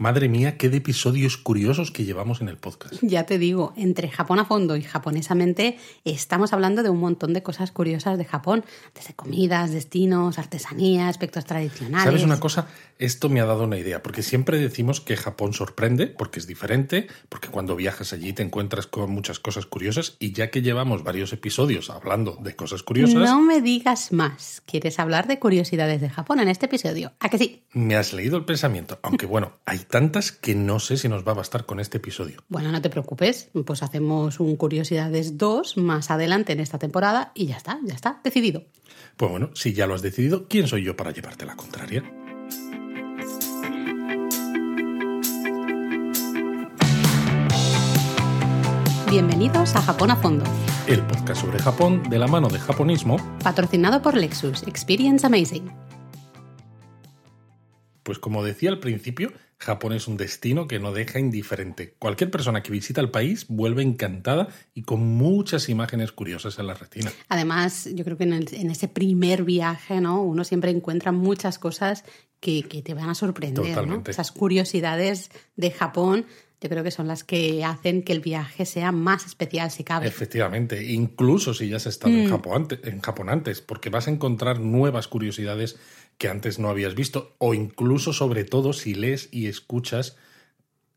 Madre mía, qué de episodios curiosos que llevamos en el podcast. Ya te digo, entre Japón a fondo y japonesamente estamos hablando de un montón de cosas curiosas de Japón, desde comidas, destinos, artesanía, aspectos tradicionales. ¿Sabes una cosa? Esto me ha dado una idea, porque siempre decimos que Japón sorprende, porque es diferente, porque cuando viajas allí te encuentras con muchas cosas curiosas y ya que llevamos varios episodios hablando de cosas curiosas... No me digas más. ¿Quieres hablar de curiosidades de Japón en este episodio? ¿A que sí? Me has leído el pensamiento, aunque bueno, hay tantas que no sé si nos va a bastar con este episodio. Bueno, no te preocupes, pues hacemos un Curiosidades 2 más adelante en esta temporada y ya está, ya está, decidido. Pues bueno, si ya lo has decidido, ¿quién soy yo para llevarte la contraria? Bienvenidos a Japón a Fondo, El podcast sobre Japón de la mano de japonismo. patrocinado por Lexus, Experience Amazing. Pues como decía al principio, Japón es un destino que no deja indiferente. Cualquier persona que visita el país vuelve encantada y con muchas imágenes curiosas en la retina. Además, yo creo que en, el- en ese primer viaje, ¿no? Uno siempre encuentra muchas cosas que, que te van a sorprender, ¿no? Esas curiosidades de Japón, yo creo que son las que hacen que el viaje sea más especial si cabe. Efectivamente, incluso si ya has estado Mm. en, Japón antes, en Japón antes, porque vas a encontrar nuevas curiosidades que antes no habías visto, o incluso, sobre todo, si lees y escuchas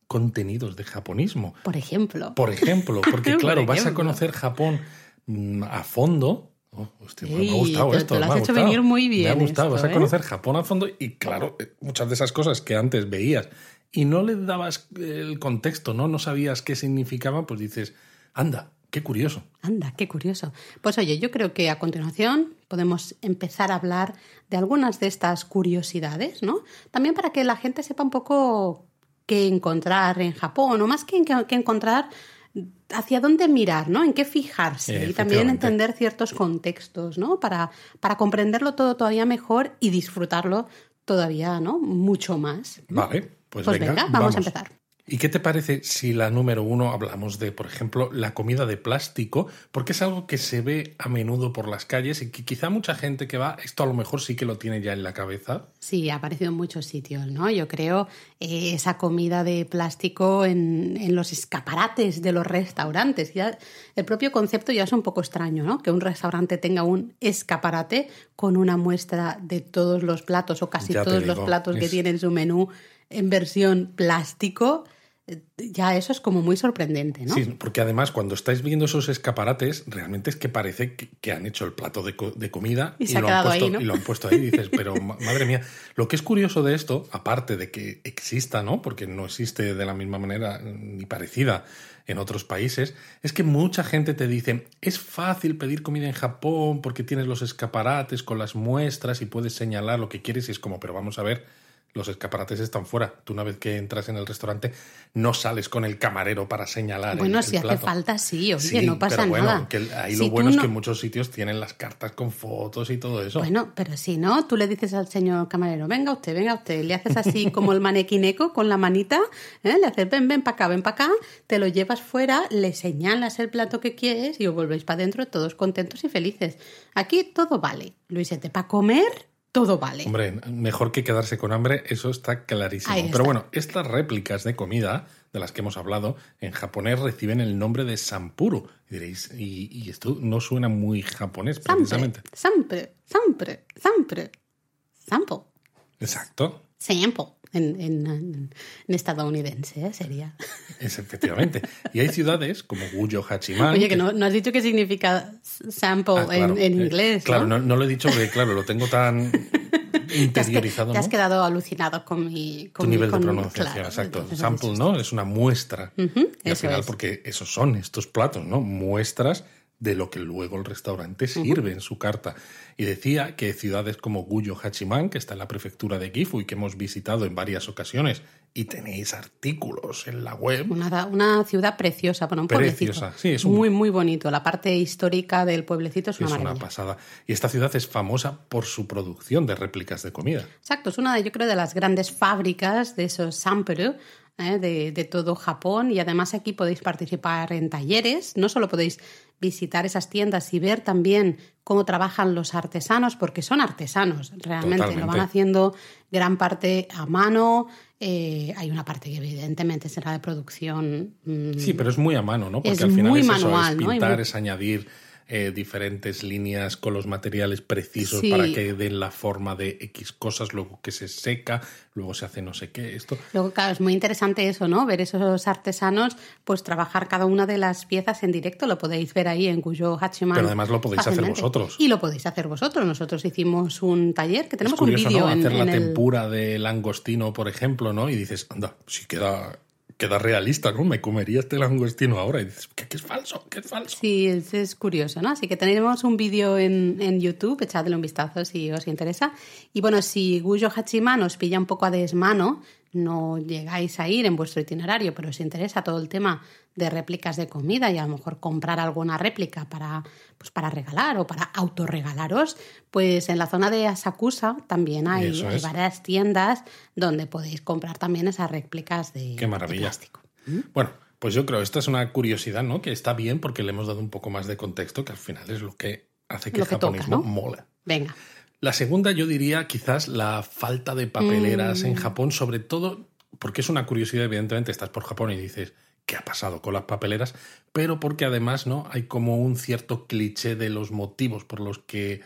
contenidos de japonismo. Por ejemplo. Por ejemplo, porque Por claro, vas a conocer Japón mm, a fondo. Oh, hostia, me ha gustado te- esto. te lo me has ha hecho gustado. venir muy Me ha bien gustado, esto, vas a ¿eh? conocer Japón a fondo y claro, eh, muchas de esas cosas que antes veías y no le dabas el contexto, ¿no? No sabías qué significaba, pues dices, anda, qué curioso. Anda, qué curioso. Pues oye, yo creo que a continuación podemos empezar a hablar de algunas de estas curiosidades, ¿no? También para que la gente sepa un poco qué encontrar en Japón, o más que, en- que encontrar hacia dónde mirar, ¿no? En qué fijarse y también entender ciertos contextos, ¿no? Para, para comprenderlo todo todavía mejor y disfrutarlo todavía, ¿no? Mucho más. Vale, pues, Pues venga, vamos a empezar. ¿Y qué te parece si la número uno hablamos de, por ejemplo, la comida de plástico? Porque es algo que se ve a menudo por las calles y que quizá mucha gente que va, esto a lo mejor sí que lo tiene ya en la cabeza. Sí, ha aparecido en muchos sitios, ¿no? Yo creo eh, esa comida de plástico en, en los escaparates de los restaurantes. Ya, el propio concepto ya es un poco extraño, ¿no? Que un restaurante tenga un escaparate con una muestra de todos los platos o casi Ya todos los platos que tiene en su menú en versión plástico. Eh, Ya eso es como muy sorprendente, ¿no? Sí, porque además cuando estáis viendo esos escaparates, realmente es que parece que, que han hecho el plato de, co- de comida Y lo han puesto, ahí, ¿no? y lo han puesto ahí. Dices, pero ma- madre mía, lo que es curioso de esto, aparte de que exista, ¿no? Porque no existe de la misma manera ni parecida en otros países, es que mucha gente te dice, es fácil pedir comida en Japón porque tienes los escaparates con las muestras y puedes señalar lo que quieres y es como, pero vamos a ver. Los escaparates están fuera. Tú una vez que entras en el restaurante no sales con el camarero para señalar Bueno, el, si hace falta, sí, oye, Sí, no pasa pero bueno, nada. que ahí Si lo bueno es que en muchos sitios tienen las cartas con fotos y todo eso. Bueno, pero si no, tú le dices al señor camarero, venga usted, venga usted, le haces así como el manequineco con la manita, ¿eh? le haces, ven, ven para acá, ven para acá, te lo llevas fuera, le señalas el plato que quieres y os volvéis para adentro todos contentos y felices. Aquí todo vale, Luisete, para comer todo vale. Hombre, mejor que quedarse con hambre, eso está clarísimo. Está. Pero bueno, estas réplicas de comida de las que hemos hablado en japonés reciben el nombre de sampuru. Y diréis, y, y esto no suena muy japonés precisamente. Siempre, siempre, siempre, sample, Exacto, sample, en, en- en- en estadounidense ¿eh? sería. es efectivamente. Y hay ciudades como Guyo Hachiman. Oye, que no, no has dicho qué significa sample Ah, claro, en, en eh, inglés. Claro, ¿no? no, no lo he dicho porque, claro, lo tengo tan Te has, que- interiorizado. te has quedado alucinado con mi tu con mi- nivel de pronunciación, claro, exacto. Sample, ¿no? Es una muestra. Ujú, y al final, es. porque esos son estos platos, ¿no? Muestras de lo que luego el restaurante sirve en su carta. Y decía que ciudades como Guyo Hachiman, que está en la prefectura de Gifu y que hemos visitado en varias ocasiones, y tenéis artículos en la web, Una, una ciudad preciosa, bueno, un Preciosa, pueblecito. sí, es un- Muy, muy bonito. La parte histórica del pueblecito es una es una pasada. Y esta ciudad es famosa por su producción de réplicas de comida. Exacto, es una, de, yo creo, de las grandes fábricas de esos sampuru ¿eh? de, de todo Japón y además aquí podéis participar en talleres, no solo podéis visitar esas tiendas y ver también cómo trabajan los artesanos, porque son artesanos, realmente lo van haciendo gran parte a mano, eh, hay una parte que evidentemente será de producción. mm, Sí, pero es muy a mano, ¿no? Porque Es al final muy es manual, eso, es pintar, muy- es añadir eh, diferentes líneas con los materiales precisos Sí. para que den la forma de X cosas, luego que se seca, luego se hace no sé qué, esto. Luego, claro, es muy interesante eso, ¿no? Ver esos artesanos, pues trabajar cada una de las piezas en directo. Lo podéis ver ahí en Cuyo Hachiman. Pero además lo podéis hacer vosotros. Y lo podéis hacer vosotros. Nosotros hicimos un taller que tenemos es curioso, un vídeo ¿no? en, Hacer la el- tempura de langostino, por ejemplo, ¿no? Y dices, anda, si queda, queda realista, ¿no? Me comería este langostino ahora. Y dices, que, que es falso, que es falso. Sí, es, curioso, ¿no? Así que tenemos un vídeo en, en YouTube, echadle un vistazo si os interesa. Y bueno, si Guyo Hachiman os pilla un poco a desmano, no llegáis a ir en vuestro itinerario, pero os interesa todo el tema de réplicas de comida y a lo mejor comprar alguna réplica para, pues para regalar o para autorregalaros, pues en la zona de Asakusa también hay, varias tiendas donde podéis comprar también esas réplicas de, Qué maravilla. de plástico. Bueno, pues yo creo, esta es una curiosidad, ¿no? Que está bien porque le hemos dado un poco más de contexto, que al final es lo que hace que el que toca, japonismo ¿no? mola. Venga. La segunda, yo diría quizás la falta de papeleras Mm. en Japón, sobre todo porque es una curiosidad, evidentemente, estás por Japón y dices, ¿qué ha pasado con las papeleras? Pero porque además, ¿no? Hay como un cierto cliché de los motivos por los que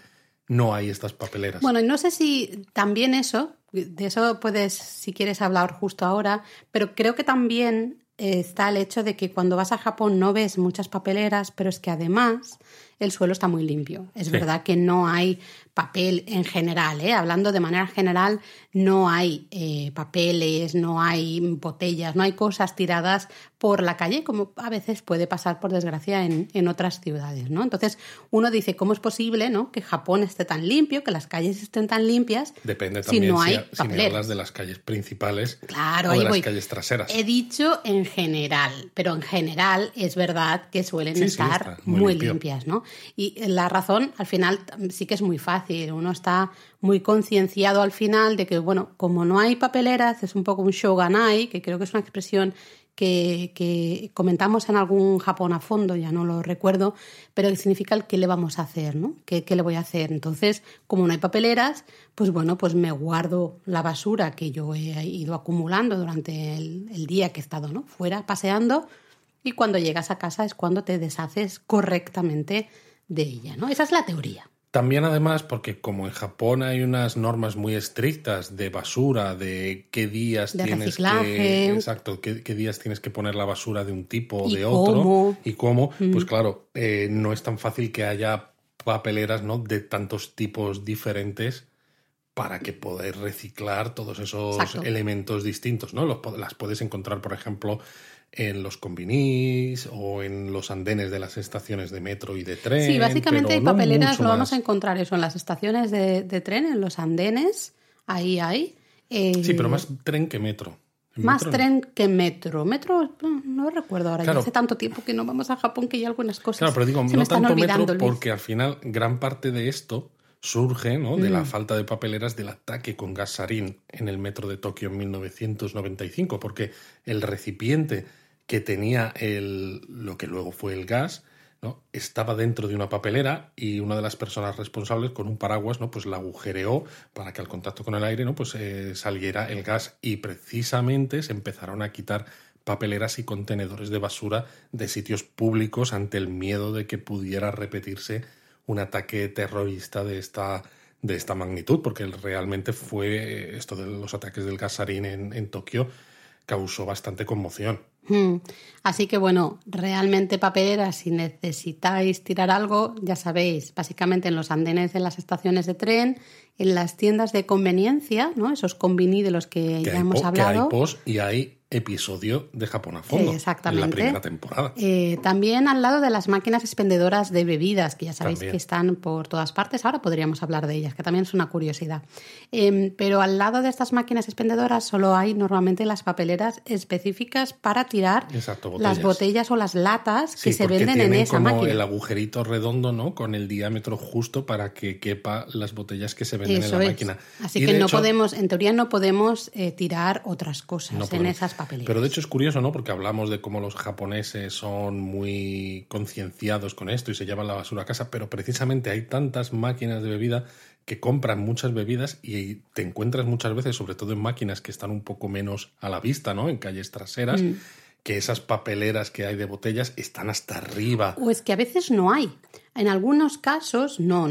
no hay estas papeleras. Bueno, y no sé si también eso, de eso puedes, si quieres hablar justo ahora, pero creo que también está el hecho de que cuando vas a Japón no ves muchas papeleras, pero es que además el suelo está muy limpio. Es Sí. verdad que no hay papel en general, ¿eh? hablando de manera general, no hay eh, papeles, no hay botellas, no hay cosas tiradas por la calle, como a veces puede pasar, por desgracia, en, en otras ciudades. ¿no? Entonces, uno dice, ¿cómo es posible ¿no? que Japón esté tan limpio, que las calles estén tan limpias? Depende si también no si, hay si me papeleras? hablas de las calles principales Claro, o ahí de las voy. calles traseras. He dicho en general, pero en general es verdad que suelen Sí, estar muy limpias, ¿no? Y la razón, al final, sí que es muy fácil. Uno está muy concienciado al final de que, bueno, como no hay papeleras, es un poco un shoganai, que creo que es una expresión que, comentamos en algún Japón a fondo, ya no lo recuerdo, pero que significa el qué le vamos a hacer, ¿no? ¿Qué, qué le voy a hacer? Entonces, como no hay papeleras, pues bueno, pues me guardo la basura que yo he ido acumulando durante el, el día que he estado, ¿no? Fuera paseando y cuando llegas a casa es cuando te deshaces correctamente de ella, ¿no? Esa es la teoría. También además porque como en Japón hay unas normas muy estrictas de basura, de qué días De tienes reciclaje. que exacto, qué, qué días tienes que poner la basura de un tipo o de otro cómo. Y cómo, pues claro, eh, no es tan fácil que haya papeleras, ¿no? De tantos tipos diferentes para que poder reciclar todos esos Exacto. elementos distintos, ¿no? Los las puedes encontrar, por ejemplo, en los combinis o en los andenes de las estaciones de metro y de tren. Sí, básicamente hay no papeleras, mucho lo vamos más. a encontrar eso en las estaciones de, de tren, en los andenes, ahí hay. eh, Sí, pero más tren que metro. Más metro no. tren que metro. Metro, no, no recuerdo ahora. Claro. Ya hace tanto tiempo que no vamos a Japón que hay algunas cosas. Claro, pero digo, se no tanto metro Luis. porque al final gran parte de esto surge ¿no? de la Mm. falta de papeleras del ataque con gas sarín en el metro de Tokio en 1995, porque el recipiente que tenía el, lo que luego fue el gas ¿no? estaba dentro de una papelera y una de las personas responsables con un paraguas ¿no? pues la agujereó para que al contacto con el aire ¿no? pues, eh, saliera el gas y precisamente se empezaron a quitar papeleras y contenedores de basura de sitios públicos ante el miedo de que pudiera repetirse un ataque terrorista de esta, de esta magnitud, porque realmente fue esto de los ataques del gasarín en, en Tokio causó bastante conmoción. Hmm. Así que bueno, realmente papeleras, si necesitáis tirar algo, ya sabéis, básicamente en los andenes de las estaciones de tren, en las tiendas de conveniencia, ¿no? Esos convini de los que, Que ya hemos po- que hay hablado. post y hay episodio de Japón a fondo. Exactamente. En la primera temporada. Eh, también al lado de las máquinas expendedoras de bebidas, que ya sabéis También. que están por todas partes. Ahora podríamos hablar de ellas, que también es una curiosidad. Em, pero al lado de estas máquinas expendedoras solo hay normalmente las papeleras específicas para tirar Exacto, las botellas. o las latas que se venden en esa como máquina. el agujerito redondo, ¿no? Con el diámetro justo para que quepa las botellas que se venden Eso en la es. máquina. Así Y que no hecho, podemos, en teoría no podemos eh, tirar otras cosas No en podemos. esas papeleras. Pero de hecho es curioso, ¿no? Porque hablamos de cómo los japoneses son muy concienciados con esto y se llevan la basura a casa, pero precisamente hay tantas máquinas de bebida que compran muchas bebidas y te encuentras muchas veces, sobre todo en máquinas que están un poco menos a la vista, ¿no? En calles traseras. Mm. Que esas papeleras que hay de botellas están hasta arriba. O es que a veces no hay. En algunos casos no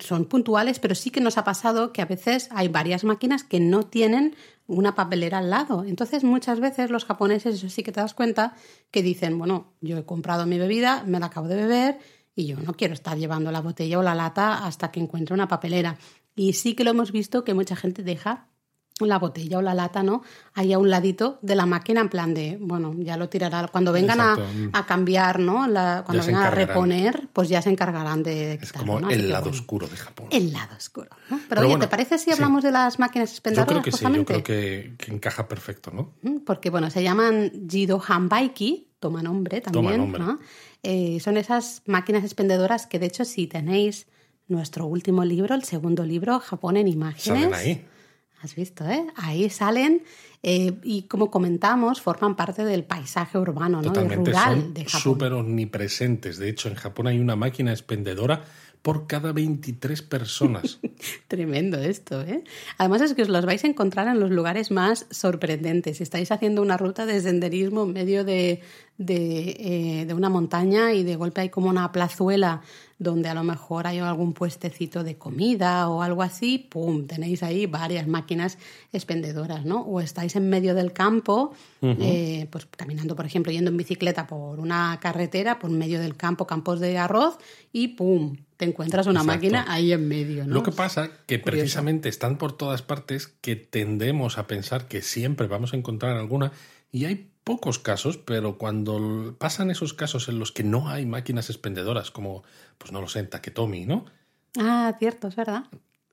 son puntuales, pero sí que nos ha pasado que a veces hay varias máquinas que no tienen una papelera al lado. Entonces muchas veces los japoneses, eso sí que te das cuenta, que dicen, bueno, yo he comprado mi bebida, me la acabo de beber y yo no quiero estar llevando la botella o la lata hasta que encuentre una papelera. Y sí que lo hemos visto que mucha gente deja la botella o la lata, ¿no? Ahí a un ladito de la máquina en plan de, bueno, ya lo tirará. Cuando vengan a, a cambiar, ¿no? La- cuando vengan a reponer, pues ya se encargarán de Es quitarlo, como el lado bueno, oscuro de Japón. El lado oscuro. ¿no? Pero, Pero oye, bueno, ¿te parece si sí. hablamos de las máquinas Yo expendedoras? creo que sí, yo creo que, que encaja perfecto, ¿no? Mm, Porque, bueno, se llaman Jido Hanbaiki, toma nombre también. nombre. ¿no? Eh, son esas máquinas expendedoras que, de hecho, si tenéis nuestro último libro, el segundo libro, Japón en imágenes. Salen ahí. Has visto, ¿eh? Ahí salen eh, y, como comentamos, forman parte del paisaje urbano, ¿no? Totalmente. Rural Son de Japón. súper omnipresentes. De hecho, en Japón hay una máquina expendedora por cada 23 personas. Tremendo esto, ¿eh? Además es que os los vais a encontrar en los lugares más sorprendentes. Si estáis haciendo una ruta de senderismo en medio de, de, eh, de una montaña y de golpe hay como una plazuela donde a lo mejor hay algún puestecito de comida o algo así, ¡pum! Tenéis ahí varias máquinas expendedoras, ¿no? O estáis en medio del campo, eh, pues caminando, por ejemplo, yendo en bicicleta por una carretera, por medio del campo, campos de arroz, y ¡pum! Te encuentras una Exacto. máquina ahí en medio, ¿no? Lo que pasa que Curioso. precisamente están por todas partes que tendemos a pensar que siempre vamos a encontrar alguna y hay pocos casos, pero cuando pasan esos casos en los que no hay máquinas expendedoras, como, pues no lo sé, en Taketomi, ¿no? Ah, cierto, es verdad.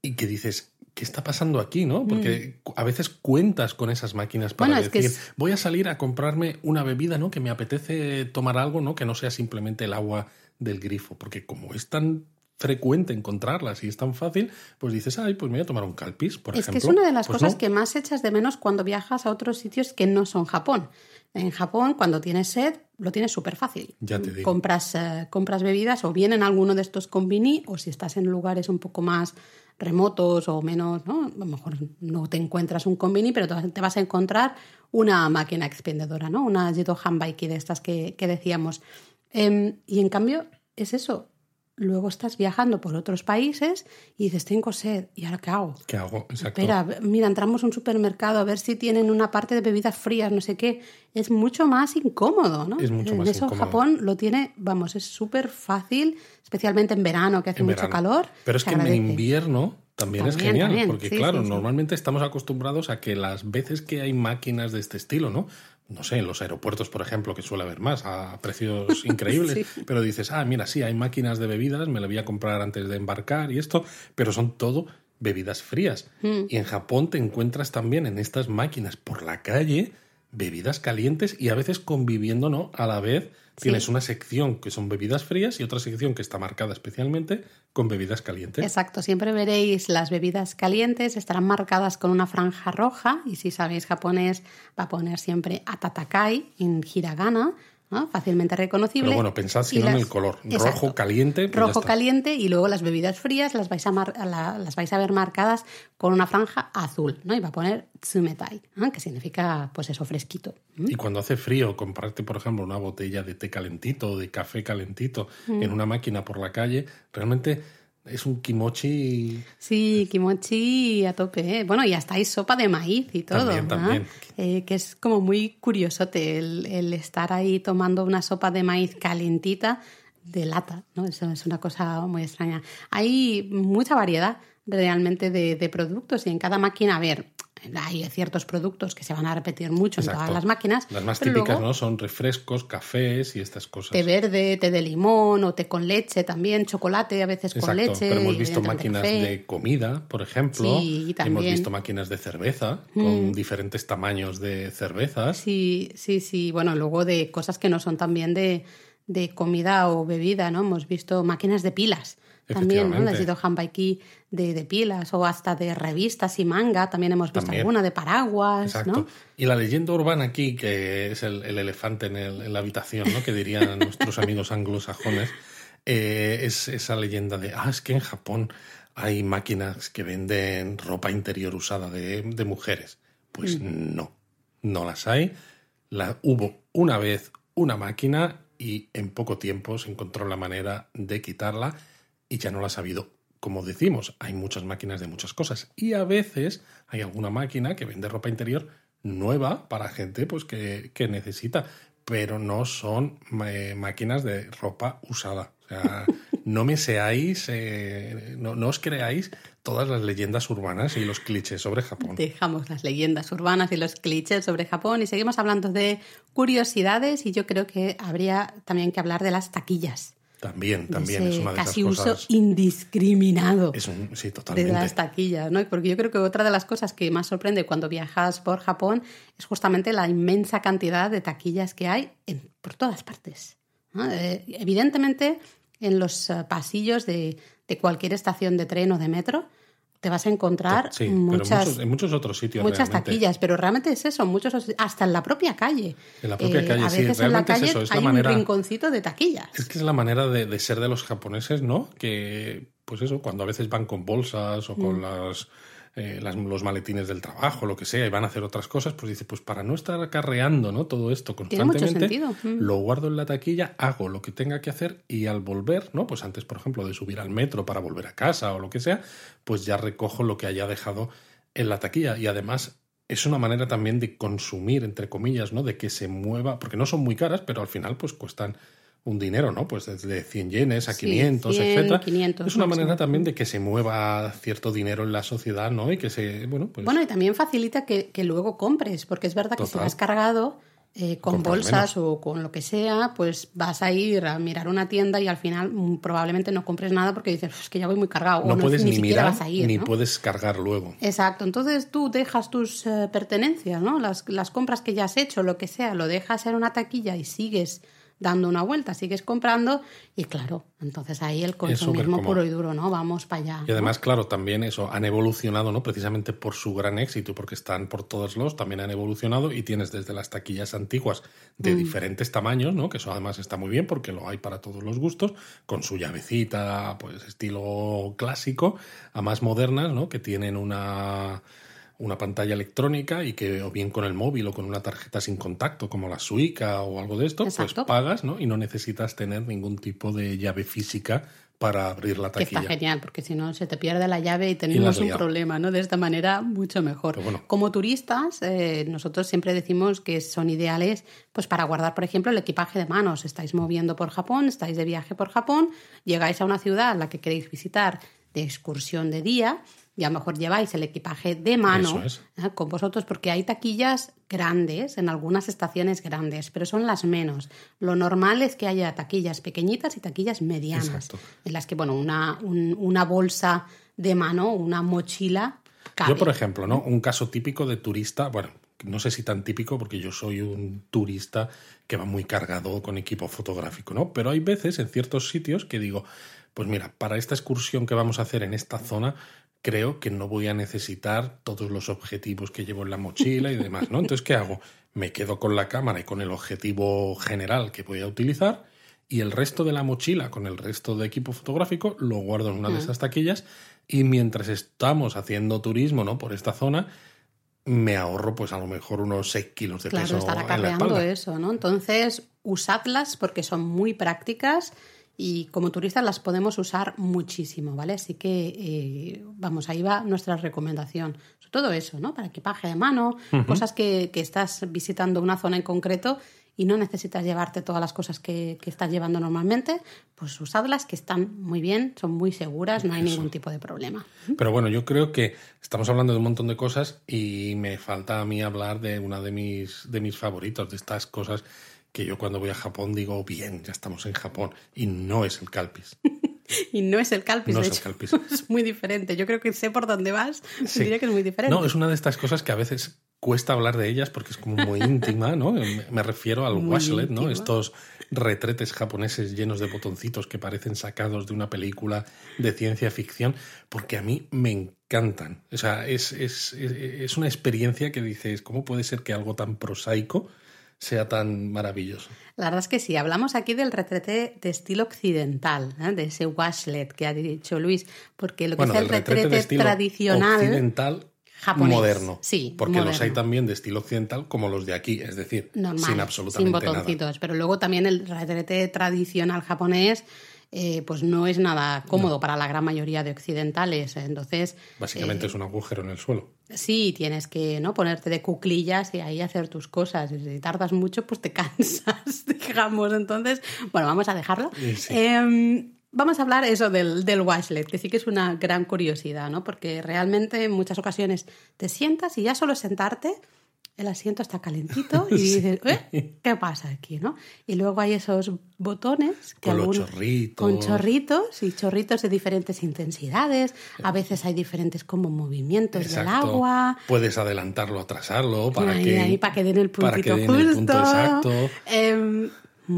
Y que dices, ¿qué está pasando aquí, no? Porque a veces cuentas con esas máquinas para Mm. Bueno, es que decir, es- voy a salir a comprarme una bebida, ¿no? Que me apetece tomar algo, ¿no? Que no sea simplemente el agua del grifo, porque como es tan frecuente encontrarlas y es tan fácil, pues dices, ay, pues me voy a tomar un calpis, por es ejemplo. que es una de las Pues cosas no. que más echas de menos cuando viajas a otros sitios que no son Japón. En Japón, cuando tienes sed, lo tienes súper fácil. Ya te digo. Compras, eh, compras bebidas o bien en alguno de estos combini o si estás en lugares un poco más remotos o menos, ¿no? A lo mejor no te encuentras un combini, pero te vas- te vas a encontrar una máquina expendedora, ¿no? Una Jito Hanbaiki de estas que, que decíamos. Em, y en cambio, es eso. Luego estás viajando por otros países y dices, tengo sed, ¿y ahora qué hago? ¿Qué hago? Exacto. Espera, mira, entramos a un supermercado a ver si tienen una parte de bebidas frías, no sé qué. Es mucho más incómodo, ¿no? Es mucho en más eso incómodo. Japón lo tiene, vamos, es súper fácil, especialmente en verano, que hace En mucho verano. calor. Pero es que en invierno también, es genial, también. porque Sí, claro, sí, sí. normalmente estamos acostumbrados a que las veces que hay máquinas de este estilo, ¿no? No sé, en los aeropuertos, por ejemplo, que suele haber más, a precios increíbles, Sí. pero dices, ah, mira, sí, hay máquinas de bebidas, me la voy a comprar antes de embarcar y esto, pero son todo bebidas frías. Mm. Y en Japón te encuentras también en estas máquinas por la calle bebidas calientes y a veces conviviendo, ¿no? A la vez tienes una sección que son bebidas frías y otra sección que está marcada especialmente con bebidas calientes. Exacto, siempre veréis las bebidas calientes, estarán marcadas con una franja roja y si sabéis japonés va a poner siempre atatakai en hiragana, ¿no? fácilmente reconocible. Pero bueno, pensad si no en el color. Exacto. Rojo, caliente. pues rojo caliente y luego las bebidas frías las vais a, mar- la- las vais a ver marcadas con una franja azul, ¿no? Y va a poner tsumetai, ¿no? que significa pues eso, fresquito. ¿Mm? Y cuando hace frío, comprarte, por ejemplo, una botella de té calentito o de café calentito Mm. en una máquina por la calle, realmente es un kimochi. Sí, kimochi a tope. ¿eh? Bueno, y hasta hay sopa de maíz y todo. También, también. Eh, que es como muy curiosote el, el estar ahí tomando una sopa de maíz calentita de lata, ¿no? Eso es una cosa muy extraña. Hay mucha variedad realmente de, de productos y en cada máquina, a ver, hay ciertos productos que se van a repetir mucho en todas las máquinas. Las más típicas, luego ¿no? Son refrescos, cafés y estas cosas. Té verde, té de limón o té con leche también, chocolate a veces con leche. pero hemos visto máquinas café. de comida, por ejemplo. Sí, Hemos también. Mm. visto máquinas de cerveza con diferentes tamaños de cervezas. Sí, sí, sí. Bueno, luego de cosas que no son también de, de comida o bebida, ¿no? Hemos visto máquinas de pilas también, ¿no? Les sido Hanbaiki de, de pilas o hasta de revistas y manga. También hemos visto También. alguna de paraguas, Exacto. ¿no? Y la leyenda urbana aquí, que es el, el elefante en, el- en la habitación, ¿no? que dirían nuestros amigos anglosajones, eh, es esa leyenda de, ah, es que en Japón hay máquinas que venden ropa interior usada de, de mujeres. Pues no, no las hay. La, hubo una vez una máquina y en poco tiempo se encontró la manera de quitarla y ya no la ha habido. Como decimos, hay muchas máquinas de muchas cosas y a veces hay alguna máquina que vende ropa interior nueva para gente pues que, que necesita, pero no son eh, máquinas de ropa usada. O sea, no me seáis, eh, no os creáis todas las leyendas urbanas y los clichés sobre Japón. Dejamos las leyendas urbanas y los clichés sobre Japón y seguimos hablando de curiosidades y yo creo que habría también que hablar de las taquillas. También, también es una de casi esas uso cosas. indiscriminado Es un, sí, de las taquillas, ¿no? Porque yo creo que otra de las cosas que más sorprende cuando viajas por Japón es justamente la inmensa cantidad de taquillas que hay en- por todas partes. ¿no? Eh, evidentemente, en los eh, pasillos de, de cualquier estación de tren o de metro te vas a encontrar Sí, pero muchas, muchos, en muchos otros sitios. muchas realmente. taquillas, pero realmente es eso, muchos hasta en la propia calle. Eh, En la propia calle, a sí, veces en la realmente es calle eso, es la hay manera- un rinconcito de taquillas. Es que es la manera de, de ser de los japoneses, ¿no? Que, pues eso, cuando a veces van con bolsas o Mm. con las, eh, las- los maletines del trabajo, lo que sea, y van a hacer otras cosas, pues dice, pues para no estar acarreando, ¿no? Todo esto Tiene mucho constantemente, sentido. Mm. lo guardo en la taquilla, hago lo que tenga que hacer y al volver, ¿no? Pues antes, por ejemplo, de subir al metro para volver a casa o lo que sea, pues ya recojo lo que haya dejado en la taquilla y además es una manera también de consumir, entre comillas, ¿no? De que se mueva, porque no son muy caras, pero al final pues cuestan un dinero, ¿no? Pues desde 100 yenes a Sí, 500, 100, etcétera. 500 es una máximo. manera también de que se mueva cierto dinero en la sociedad, ¿no? Y que se, bueno, pues Bueno, y también facilita que, que luego compres, porque es verdad que si Total. vas cargado eh, con Compras bolsas o con lo que sea, pues vas a ir a mirar una tienda y al final mm, probablemente no compres nada porque dices, es que ya voy muy cargado. no o puedes ni, mirar vas a ir. ni ¿no? puedes cargar luego. Exacto, entonces tú dejas tus eh, pertenencias, ¿no? Las, las compras que ya has hecho, lo que sea, lo dejas en una taquilla y sigues dando una vuelta, sigues comprando y claro, entonces ahí el consumismo puro y duro, ¿no? Vamos para allá. Y además, claro, también eso, han evolucionado, ¿no? Precisamente por su gran éxito, porque están por todos lados, también han evolucionado y tienes desde las taquillas antiguas de diferentes tamaños, ¿no? Que eso además está muy bien porque lo hay para todos los gustos, con su llavecita, pues estilo clásico, a más modernas, ¿no? Que tienen una una pantalla electrónica y que o bien con el móvil o con una tarjeta sin contacto como la Suica o algo de esto, Exacto. pues pagas, ¿no? Y no necesitas tener ningún tipo de llave física para abrir la Que taquilla. está genial, porque si no se te pierde la llave y tenemos un problema, ¿no? De esta manera, mucho mejor. Bueno. Como turistas, eh, nosotros siempre decimos que son ideales pues para guardar, por ejemplo, el equipaje de mano. Os estáis moviendo por Japón, estáis de viaje por Japón, llegáis a una ciudad a la que queréis visitar de excursión de día y a lo mejor lleváis el equipaje de mano es. ¿eh? con vosotros porque hay taquillas grandes en algunas estaciones grandes, pero son las menos. Lo normal es que haya taquillas pequeñitas y taquillas medianas, Exacto. en las que, bueno, una, un- una bolsa de mano, una mochila, cabe. Yo, por ejemplo, ¿no? Un caso típico de turista, bueno, no sé si tan típico porque yo soy un turista que va muy cargado con equipo fotográfico, ¿no? Pero hay veces en ciertos sitios que digo, pues mira, para esta excursión que vamos a hacer en esta zona, creo que no voy a necesitar todos los objetivos que llevo en la mochila y demás, ¿no? Entonces, ¿qué hago? Me quedo con la cámara y con el objetivo general que voy a utilizar y el resto de la mochila con el resto de equipo fotográfico lo guardo en una de esas taquillas y mientras estamos haciendo turismo ¿no? por esta zona me ahorro pues a lo mejor unos 6 kilos de Claro, peso estar en la acarreando eso, ¿no? Entonces, usadlas porque son muy prácticas y como turistas las podemos usar muchísimo, ¿vale? Así que, eh, vamos, ahí va nuestra recomendación. Sobre todo eso, ¿no? Para equipaje de mano, cosas que, que estás visitando una zona en concreto y no necesitas llevarte todas las cosas que, que estás llevando normalmente, pues usadlas que están muy bien, son muy seguras, no hay ningún tipo de problema. Pero bueno, yo creo que estamos hablando de un montón de cosas y me falta a mí hablar de una de mis, de mis favoritos, de estas cosas que yo cuando voy a Japón digo, bien, ya estamos en Japón. Y no es el calpis. Y no es el calpis, No de es el calpis. Es muy diferente. Yo creo que sé por dónde vas. Sí. Diría que es muy diferente. No, es una de estas cosas que a veces cuesta hablar de ellas porque es como muy íntima, ¿no? Me, me refiero al Muy washlet, ¿no? íntima. Estos retretes japoneses llenos de botoncitos que parecen sacados de una película de ciencia ficción, porque a mí me encantan. O sea, es, es, es, es una experiencia que dices, ¿cómo puede ser que algo tan prosaico sea tan maravilloso? La verdad es que sí, hablamos aquí del retrete de estilo occidental, ¿eh? de ese washlet que ha dicho Luis, porque lo que Bueno, es el retrete retrete, tradicional occidental japonés. moderno. Sí, porque los hay también de estilo occidental como los de aquí, es decir, normal, sin absolutamente sin botoncitos. Pero luego también el retrete tradicional japonés, eh, pues no es nada cómodo para la gran mayoría de occidentales. Entonces. Básicamente eh, es un agujero en el suelo. sí, tienes que no ponerte de cuclillas y ahí hacer tus cosas. Y Si tardas mucho, pues te cansas, digamos. Entonces, bueno, vamos a dejarlo. Sí. Em, Vamos a hablar eso del, del washlet, que sí que es una gran curiosidad, ¿no? Porque realmente en muchas ocasiones te sientas y ya solo sentarte, el asiento está calentito y dices, "¿Eh? ¿qué pasa aquí, no? Y luego hay esos botones que Con chorritos. con chorritos y chorritos de diferentes intensidades. A veces hay diferentes como movimientos del Exacto. agua. Puedes adelantarlo, atrasarlo para ahí, que ahí, para que den el para que el punto exacto. Em,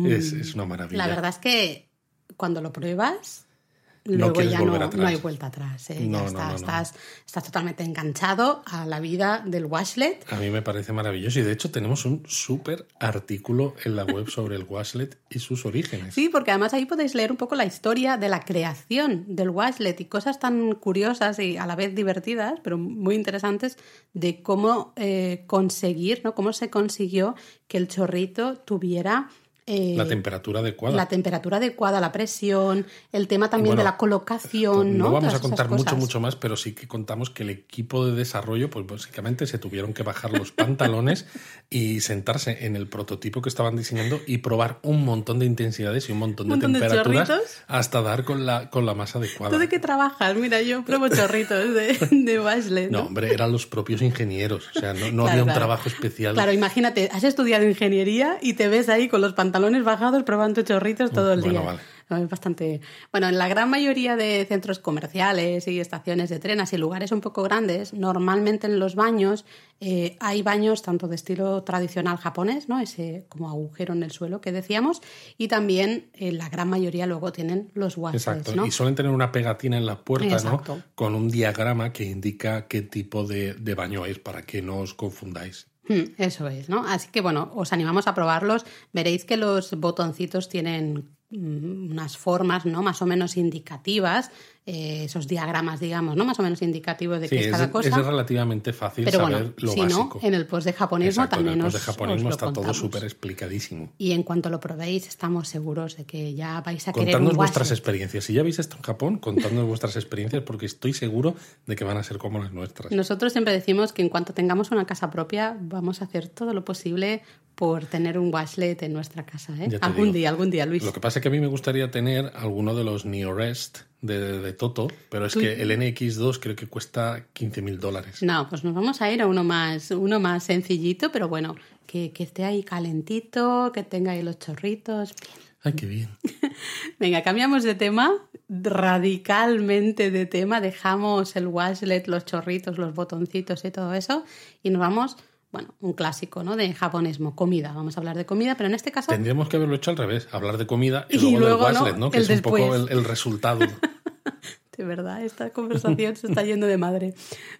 Es, mm, es una maravilla. la verdad es que cuando lo pruebas, luego quieres ya no, atrás. no hay vuelta atrás. ¿eh? No, Ya no, está, no, no. Estás, estás totalmente enganchado a la vida del washlet. A mí me parece maravilloso y de hecho tenemos un súper artículo en la web sobre el washlet y sus orígenes. Sí, porque además ahí podéis leer un poco la historia de la creación del washlet y cosas tan curiosas y a la vez divertidas, pero muy interesantes, de cómo eh, conseguir, ¿no? Cómo se consiguió que el chorrito tuviera eh, La temperatura adecuada. la temperatura adecuada, la presión, el tema también Bueno, de la colocación, ¿no? vamos Todas a contar mucho, mucho más, pero sí que contamos que el equipo de desarrollo, pues básicamente se tuvieron que bajar los pantalones y sentarse en el prototipo que estaban diseñando y probar un montón de intensidades y un montón de Un montón de temperaturas hasta dar con la, con la más adecuada. ¿Tú de qué trabajas? Mira, yo pruebo chorritos de, de washlet. No, ¿no? hombre, eran los propios ingenieros. O sea, no, no Claro, había un claro. trabajo especial. Claro, imagínate, has estudiado ingeniería y te ves ahí con los pantalones bajados probando chorritos todo el Bueno, día. vale. Bastante. Bueno, en la gran mayoría de centros comerciales y estaciones de trenes y lugares un poco grandes, normalmente en los baños eh, hay baños tanto de estilo tradicional japonés, ¿no? Ese como agujero en el suelo que decíamos, y también eh, la gran mayoría luego tienen los washlets, Exacto. ¿no? Y suelen tener una pegatina en la puerta, Exacto. ¿no? Con un diagrama que indica qué tipo de, de baño es para que no os confundáis. Mm, Eso es, ¿no? Así que bueno, os animamos a probarlos. Veréis que los botoncitos tienen mm, unas formas, ¿no? Más o menos indicativas, eh, esos diagramas, digamos, ¿no? Más o menos indicativos de Sí, qué es es, cada es cosa. relativamente fácil Pero saber bueno, lo si básico. no, en el post de japonismo Exacto, en también el post os, de japonismo os está todo súper explicadísimo. Y en cuanto lo probéis, estamos seguros de que ya vais a querer Contadnos vuestras experiencias. Si ya habéis estado en Japón, contadnos vuestras experiencias porque estoy seguro de que van a ser como las nuestras. Nosotros siempre decimos que en cuanto tengamos una casa propia, vamos a hacer todo lo posible por tener un washlet en nuestra casa. ¿eh? Algún digo. día, algún día, Luis. Lo que pasa es que a mí me gustaría tener alguno de los Neorest de, de Toto, pero es Tú- que el NX2 creo que cuesta 15 mil dólares. No, pues nos vamos a ir a uno más, uno más sencillito, pero bueno, que, que esté ahí calentito, que tenga ahí los chorritos. Ay, qué bien. Venga, cambiamos de tema, radicalmente de tema, dejamos el washlet, los chorritos, los botoncitos y todo eso, y nos vamos, bueno, un clásico, ¿no? De japonismo, comida. Vamos a hablar de comida, pero en este caso Tendríamos que haberlo hecho al revés, hablar de comida y, Y luego, del ¿no? Waslet, ¿no? Que el es un poco después. el, el resultado. De verdad, esta conversación se está yendo de madre.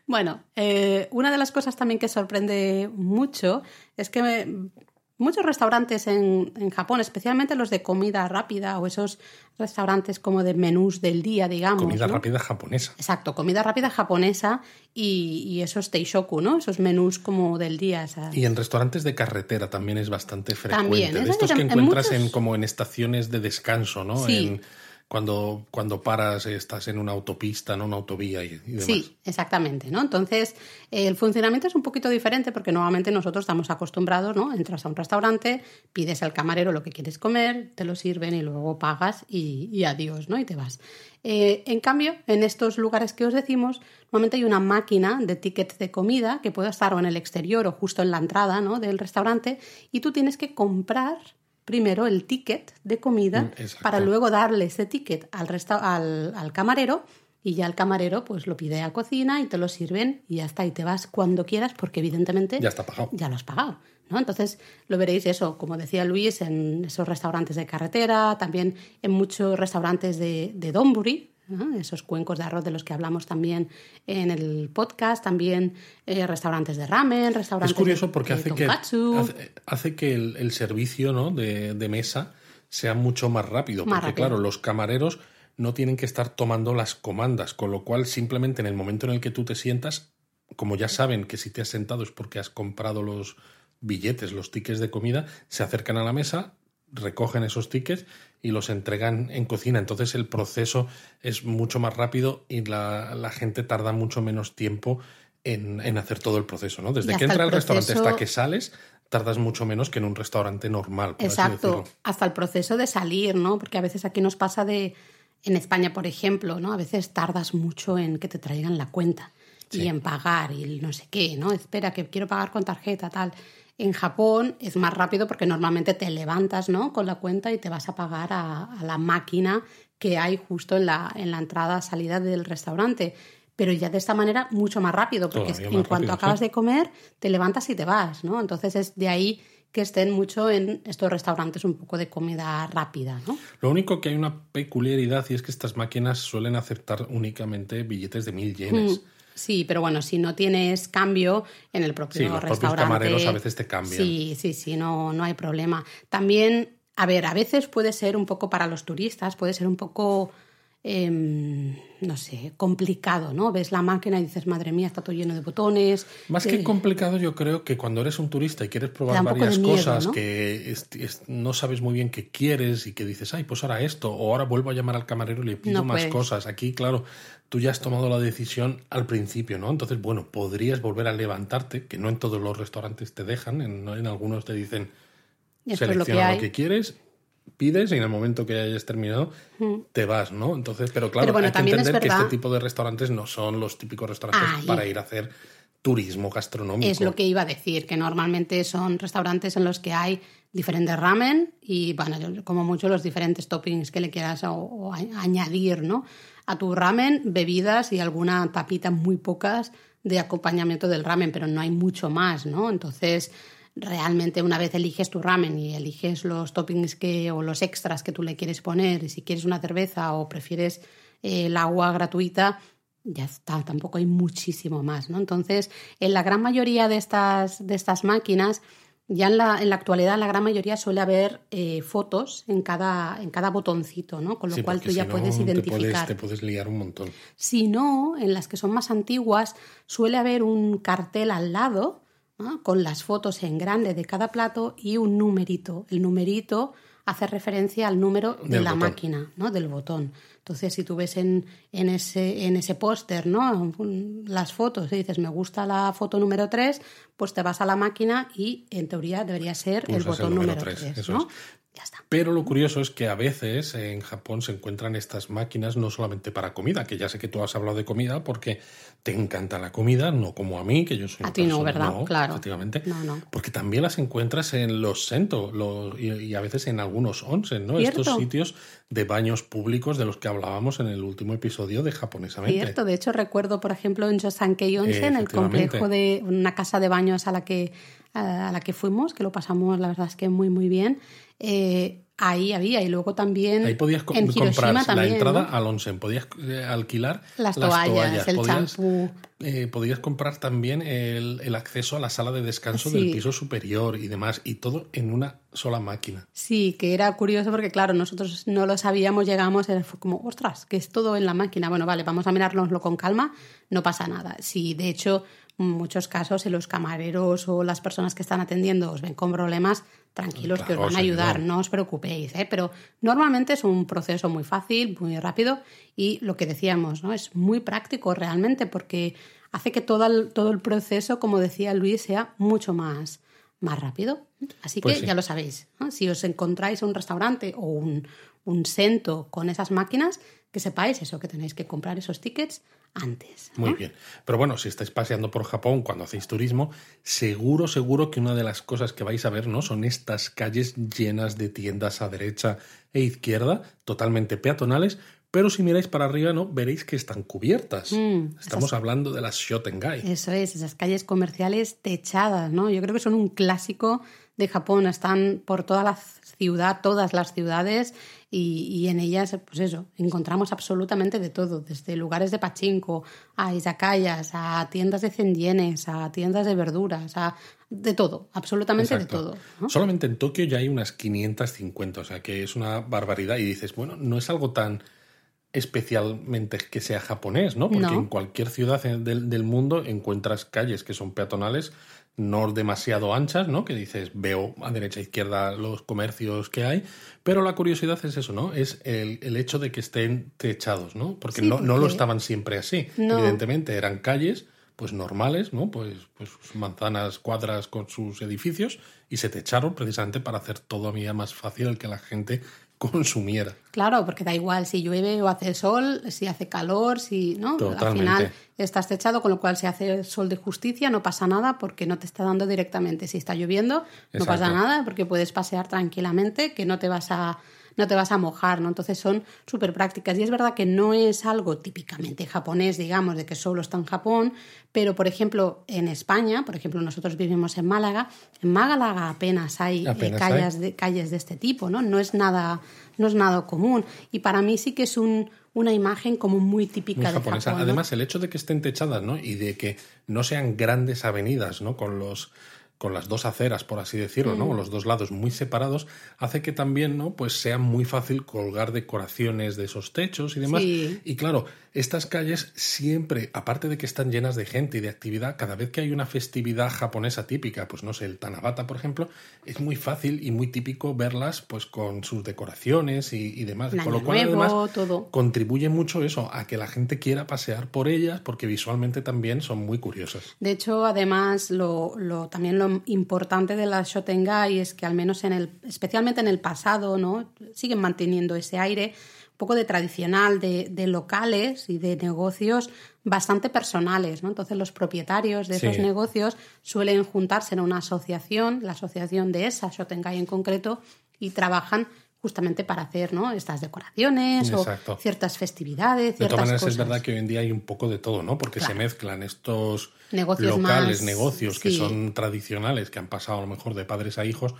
Bueno, eh, una de las cosas también que sorprende mucho es que me- muchos restaurantes en, en Japón, especialmente los de comida rápida o esos restaurantes como de menús del día, digamos. Comida ¿no? rápida japonesa. Exacto, comida rápida japonesa y, y esos teishoku, ¿no? Esos menús como del día. esa- Y en restaurantes de carretera también es bastante frecuente. También, de es estos que en encuentras muchos- en, como en estaciones de descanso, ¿no? Sí. En- cuando, cuando paras, estás en una autopista, no una autovía y, y demás. Sí, exactamente, ¿no? Entonces, eh, el funcionamiento es un poquito diferente porque normalmente nosotros estamos acostumbrados, ¿no? Entras a un restaurante, pides al camarero lo que quieres comer, te lo sirven y luego pagas y, y adiós, ¿no? Y te vas. Eh, en cambio, en estos lugares que os decimos, normalmente hay una máquina de tickets de comida que puede estar o en el exterior o justo en la entrada, ¿no? Del restaurante y tú tienes que comprar primero el ticket de comida Mm, exacto. para luego darle ese ticket al, resta- al, al camarero y ya el camarero pues lo pide a cocina y te lo sirven y ya está, y te vas cuando quieras porque evidentemente ya está pagado. Ya lo has pagado. ¿no? Entonces lo veréis eso, como decía Luis, en esos restaurantes de carretera, también en muchos restaurantes de, de Donbury, esos cuencos de arroz de los que hablamos también en el podcast, también eh, restaurantes de ramen, restaurantes Es curioso porque de, hace, que, hace, que el, servicio ¿no? de, de, mesa sea mucho más rápido. Más porque rápido. claro, los camareros no tienen que estar tomando las comandas, con lo cual simplemente en el momento en el que tú te sientas, como ya saben que si te has sentado es porque has comprado los billetes, los tickets de comida, se acercan a la mesa, recogen esos tickets y los entregan en cocina. Entonces el proceso es mucho más rápido y la, la gente tarda mucho menos tiempo en, en, hacer todo el proceso, ¿no? Desde que entra al proceso... restaurante hasta que sales, tardas mucho menos que en un restaurante normal. Por Exacto, así hasta el proceso de salir, ¿no? Porque a veces aquí nos pasa de, en España, por ejemplo, ¿no? A veces tardas mucho en que te traigan la cuenta sí. y en pagar y no sé qué, ¿no? Espera, que quiero pagar con tarjeta, tal. En Japón es más rápido porque normalmente te levantas ¿no? con la cuenta y te vas a pagar a, a la máquina que hay justo en la, en la entrada-salida del restaurante. Pero ya de esta manera mucho más rápido, porque en cuanto acabas sí. de comer, te levantas y te vas, ¿no? Entonces es de ahí que estén mucho en estos restaurantes un poco de comida rápida, ¿no? Lo único que hay una peculiaridad y es que estas máquinas suelen aceptar únicamente billetes de mil yenes. Mm. Sí, pero bueno, si no tienes cambio en el propio Sí, los propios restaurante. camareros a veces te cambian. Sí, sí, sí, no, no hay problema. También, a ver, a veces puede ser un poco para los turistas, puede ser un poco, eh, no sé, complicado, ¿no? Ves la máquina y dices, madre mía, está todo lleno de botones. Más Eh, que complicado, yo creo que cuando eres un turista y quieres probar varias miedo, cosas ¿no? que es- es- no sabes muy bien qué quieres y que dices, ay, pues ahora esto, o ahora vuelvo a llamar al camarero y le pido No más puedes. cosas. Aquí, claro, tú ya has tomado la decisión al principio, ¿no? Entonces, bueno, podrías volver a levantarte, que no en todos los restaurantes te dejan, en, en algunos te dicen, lo que selecciona lo que quieres, pides y en el momento que hayas terminado te vas, ¿no? Entonces, pero claro, Pero bueno, hay que es entender que este tipo de restaurantes no son los típicos restaurantes Ahí. para ir a hacer turismo gastronómico. Es lo que iba a decir, que normalmente son restaurantes en los que hay diferentes ramen y, bueno, como mucho los diferentes toppings que le quieras o, o a- añadir, ¿no? A tu ramen, bebidas y alguna tapita, muy pocas, de acompañamiento del ramen, pero no hay mucho más, ¿no? Entonces, realmente una vez eliges tu ramen y eliges los toppings que, o los extras que tú le quieres poner, y si quieres una cerveza o prefieres eh, el agua gratuita, ya está, tampoco hay muchísimo más, ¿no? Entonces, en la gran mayoría de estas, de estas máquinas, ya en la, en la actualidad, en la gran mayoría suele haber eh, fotos en cada, en cada botoncito, ¿no? Con lo Sí, cual tú ya no, puedes te identificar. puedes, te puedes liar un montón. Si no, en las que son más antiguas, suele haber un cartel al lado ¿no? con las fotos en grande de cada plato y un numerito. El numerito hace referencia al número de Del la botón. máquina, ¿no? del botón. Entonces, si tú ves en, en ese, en ese póster ¿no? las fotos y dices, me gusta la foto número 3, pues te vas a la máquina y en teoría debería ser el botón número número tres, 3. eso ¿no? es. Ya está. Pero lo curioso es que a veces en Japón se encuentran estas máquinas no solamente para comida, que ya sé que tú has hablado de comida porque te encanta la comida, no como a mí, que yo soy A ti no, ¿verdad? Claro. Efectivamente. No, no. Porque también las encuentras en los sento los- y, y a veces en algunos onsen, ¿no? Cierto. Estos sitios de baños públicos de los que hablábamos en el último episodio de Japonesamente. Cierto, de hecho recuerdo, por ejemplo, en Yosankei Onsen, el complejo de una casa de baños a la que a la que fuimos, que lo pasamos, la verdad es que muy muy bien. eh, ahí había y luego también Ahí podías co- en comprar Hiroshima la también, entrada ¿no? al onsen, podías eh, alquilar Las toallas, el podías, champú. eh, podías comprar también el, el acceso a la sala de descanso Sí. del piso superior y demás, y todo en una sola máquina. Sí, que era curioso porque, claro, nosotros no lo sabíamos, llegamos, era como, ostras, que es todo en la máquina. Bueno, vale, vamos a mirárnoslo con calma, no pasa nada. Si de hecho, muchos casos, si los camareros o las personas que están atendiendo os ven con problemas, tranquilos que os van a ayudar, no os preocupéis, ¿eh? pero normalmente es un proceso muy fácil, muy rápido y lo que decíamos, ¿no? Es muy práctico realmente porque hace que todo el, todo el proceso, como decía Luis, sea mucho más, más rápido. Así Pues que sí. ya lo sabéis. ¿no? Si os encontráis un restaurante o un, un centro con esas máquinas, que sepáis eso, que tenéis que comprar esos tickets antes. Muy bien. Pero bueno, si estáis paseando por Japón cuando hacéis turismo, seguro, seguro que una de las cosas que vais a ver, ¿no? Son estas calles llenas de tiendas a derecha e izquierda, totalmente peatonales, pero si miráis para arriba, ¿no? Veréis que están cubiertas. Mm, Estamos hablando de las Shotengai. Eso es, esas calles comerciales techadas, ¿no? Yo creo que son un clásico de Japón, están por toda la ciudad, todas las ciudades, y, y en ellas, pues eso, encontramos absolutamente de todo, desde lugares de pachinko, a izakayas, a tiendas de cendienes, a tiendas de verduras, a de todo, absolutamente de todo. ¿no? Solamente en Tokio ya hay unas 550, o sea que es una barbaridad. Y dices, bueno, no es algo tan especialmente que sea japonés, ¿no? Porque No. en cualquier ciudad del, del mundo encuentras calles que son peatonales, no demasiado anchas, ¿no? Que dices, veo a derecha e izquierda los comercios que hay, pero la curiosidad es eso, ¿no? Es el, el hecho de que estén techados, ¿no? Porque, Sí, no, no lo estaban siempre así. No. Evidentemente eran calles pues normales, ¿no? Pues, pues manzanas, cuadras con sus edificios y se techaron precisamente para hacer todavía más fácil el que la gente consumiera. Claro, porque da igual si llueve o hace sol, si hace calor, si no, al Totalmente. final estás techado, con lo cual si hace sol de justicia no pasa nada porque no te está dando directamente. Si está lloviendo no pasa nada porque puedes pasear tranquilamente, que no te vas a no te vas a mojar, ¿no? Entonces son súper prácticas. Y es verdad que no es algo típicamente japonés, digamos, de que solo está en Japón, pero por ejemplo en España, por ejemplo nosotros vivimos en Málaga, en Málaga apenas hay eh, calles, de, calles de este tipo, ¿no? No es nada, no es nada común. Y para mí sí que es un, una imagen como muy típica Muy de japonesa. Japón. ¿no? Además, el hecho de que estén techadas, ¿no? Y de que no sean grandes avenidas, ¿no? Con los con las dos aceras, por así decirlo, Mm. ¿no? Los dos lados muy separados, hace que también, ¿no? Pues sea muy fácil colgar decoraciones de esos techos y demás. Sí. Y claro, estas calles siempre, aparte de que están llenas de gente y de actividad, cada vez que hay una festividad japonesa típica, pues no sé, el Tanabata, por ejemplo, es muy fácil y muy típico verlas, pues con sus decoraciones y, y demás. Con lo cual, nuevo, además, todo. contribuye mucho eso, a que la gente quiera pasear por ellas, porque visualmente también son muy curiosas. De hecho, además, lo, lo- también lo importante de las Shotengai es que al menos en el, especialmente en el pasado, ¿no? Siguen manteniendo ese aire un poco de tradicional, de, de locales y de negocios bastante personales, ¿no? Entonces los propietarios de esos Sí. negocios suelen juntarse en una asociación, la asociación de esa Shotengai en concreto, y trabajan justamente para hacer ¿no? estas decoraciones Exacto. o ciertas festividades, De ciertas todas maneras, cosas. es verdad que hoy en día hay un poco de todo, ¿no? Porque se mezclan estos Negocios locales, más- negocios que son tradicionales, que han pasado a lo mejor de padres a hijos,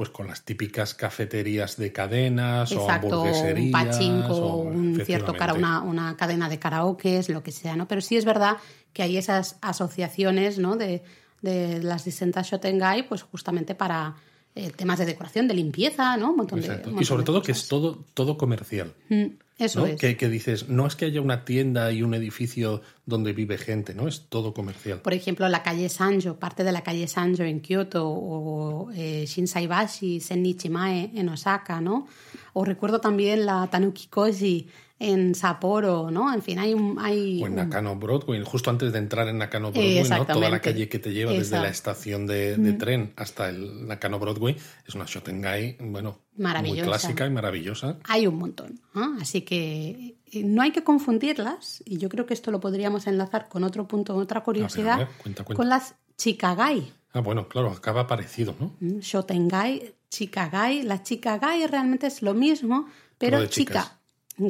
pues con las típicas cafeterías de cadenas o Exacto, un hamburgueserías. pachinko, o- un cierto cara, una, una cadena de karaoke, lo que sea, ¿no? Pero sí es verdad que hay esas asociaciones, ¿no? De, de las distintas Shotengai, pues justamente para eh, temas de decoración, de limpieza, ¿no? Un montón de, un Y montón sobre de todo que es todo, todo comercial. Mm, Eso ¿no? es. Que, que dices, no es que haya una tienda y un edificio donde vive gente, ¿no? Es todo comercial. Por ejemplo, la calle Sanjo, parte de la calle Sanjo en Kioto, o eh, Shinsaibashi, Sennichimae en Osaka, ¿no? O recuerdo también la Tanuki Koji en Sapporo, ¿no? En fin, hay un... Hay O en un- Nakano Broadway, justo antes de entrar en Nakano Broadway, ¿no? Toda la calle que te lleva desde la estación de, de tren hasta el Nakano Broadway es una Shotengai, bueno, muy clásica y maravillosa. hay un montón. ¿no? Así que eh, no hay que confundirlas, y yo creo que esto lo podríamos enlazar con otro punto, otra curiosidad, ver, cuenta, cuenta. con las Chikagai. Ah, bueno, claro, acaba parecido, ¿no? ¿m? Shotengai, Chikagai. La Chikagai realmente es lo mismo, pero chica,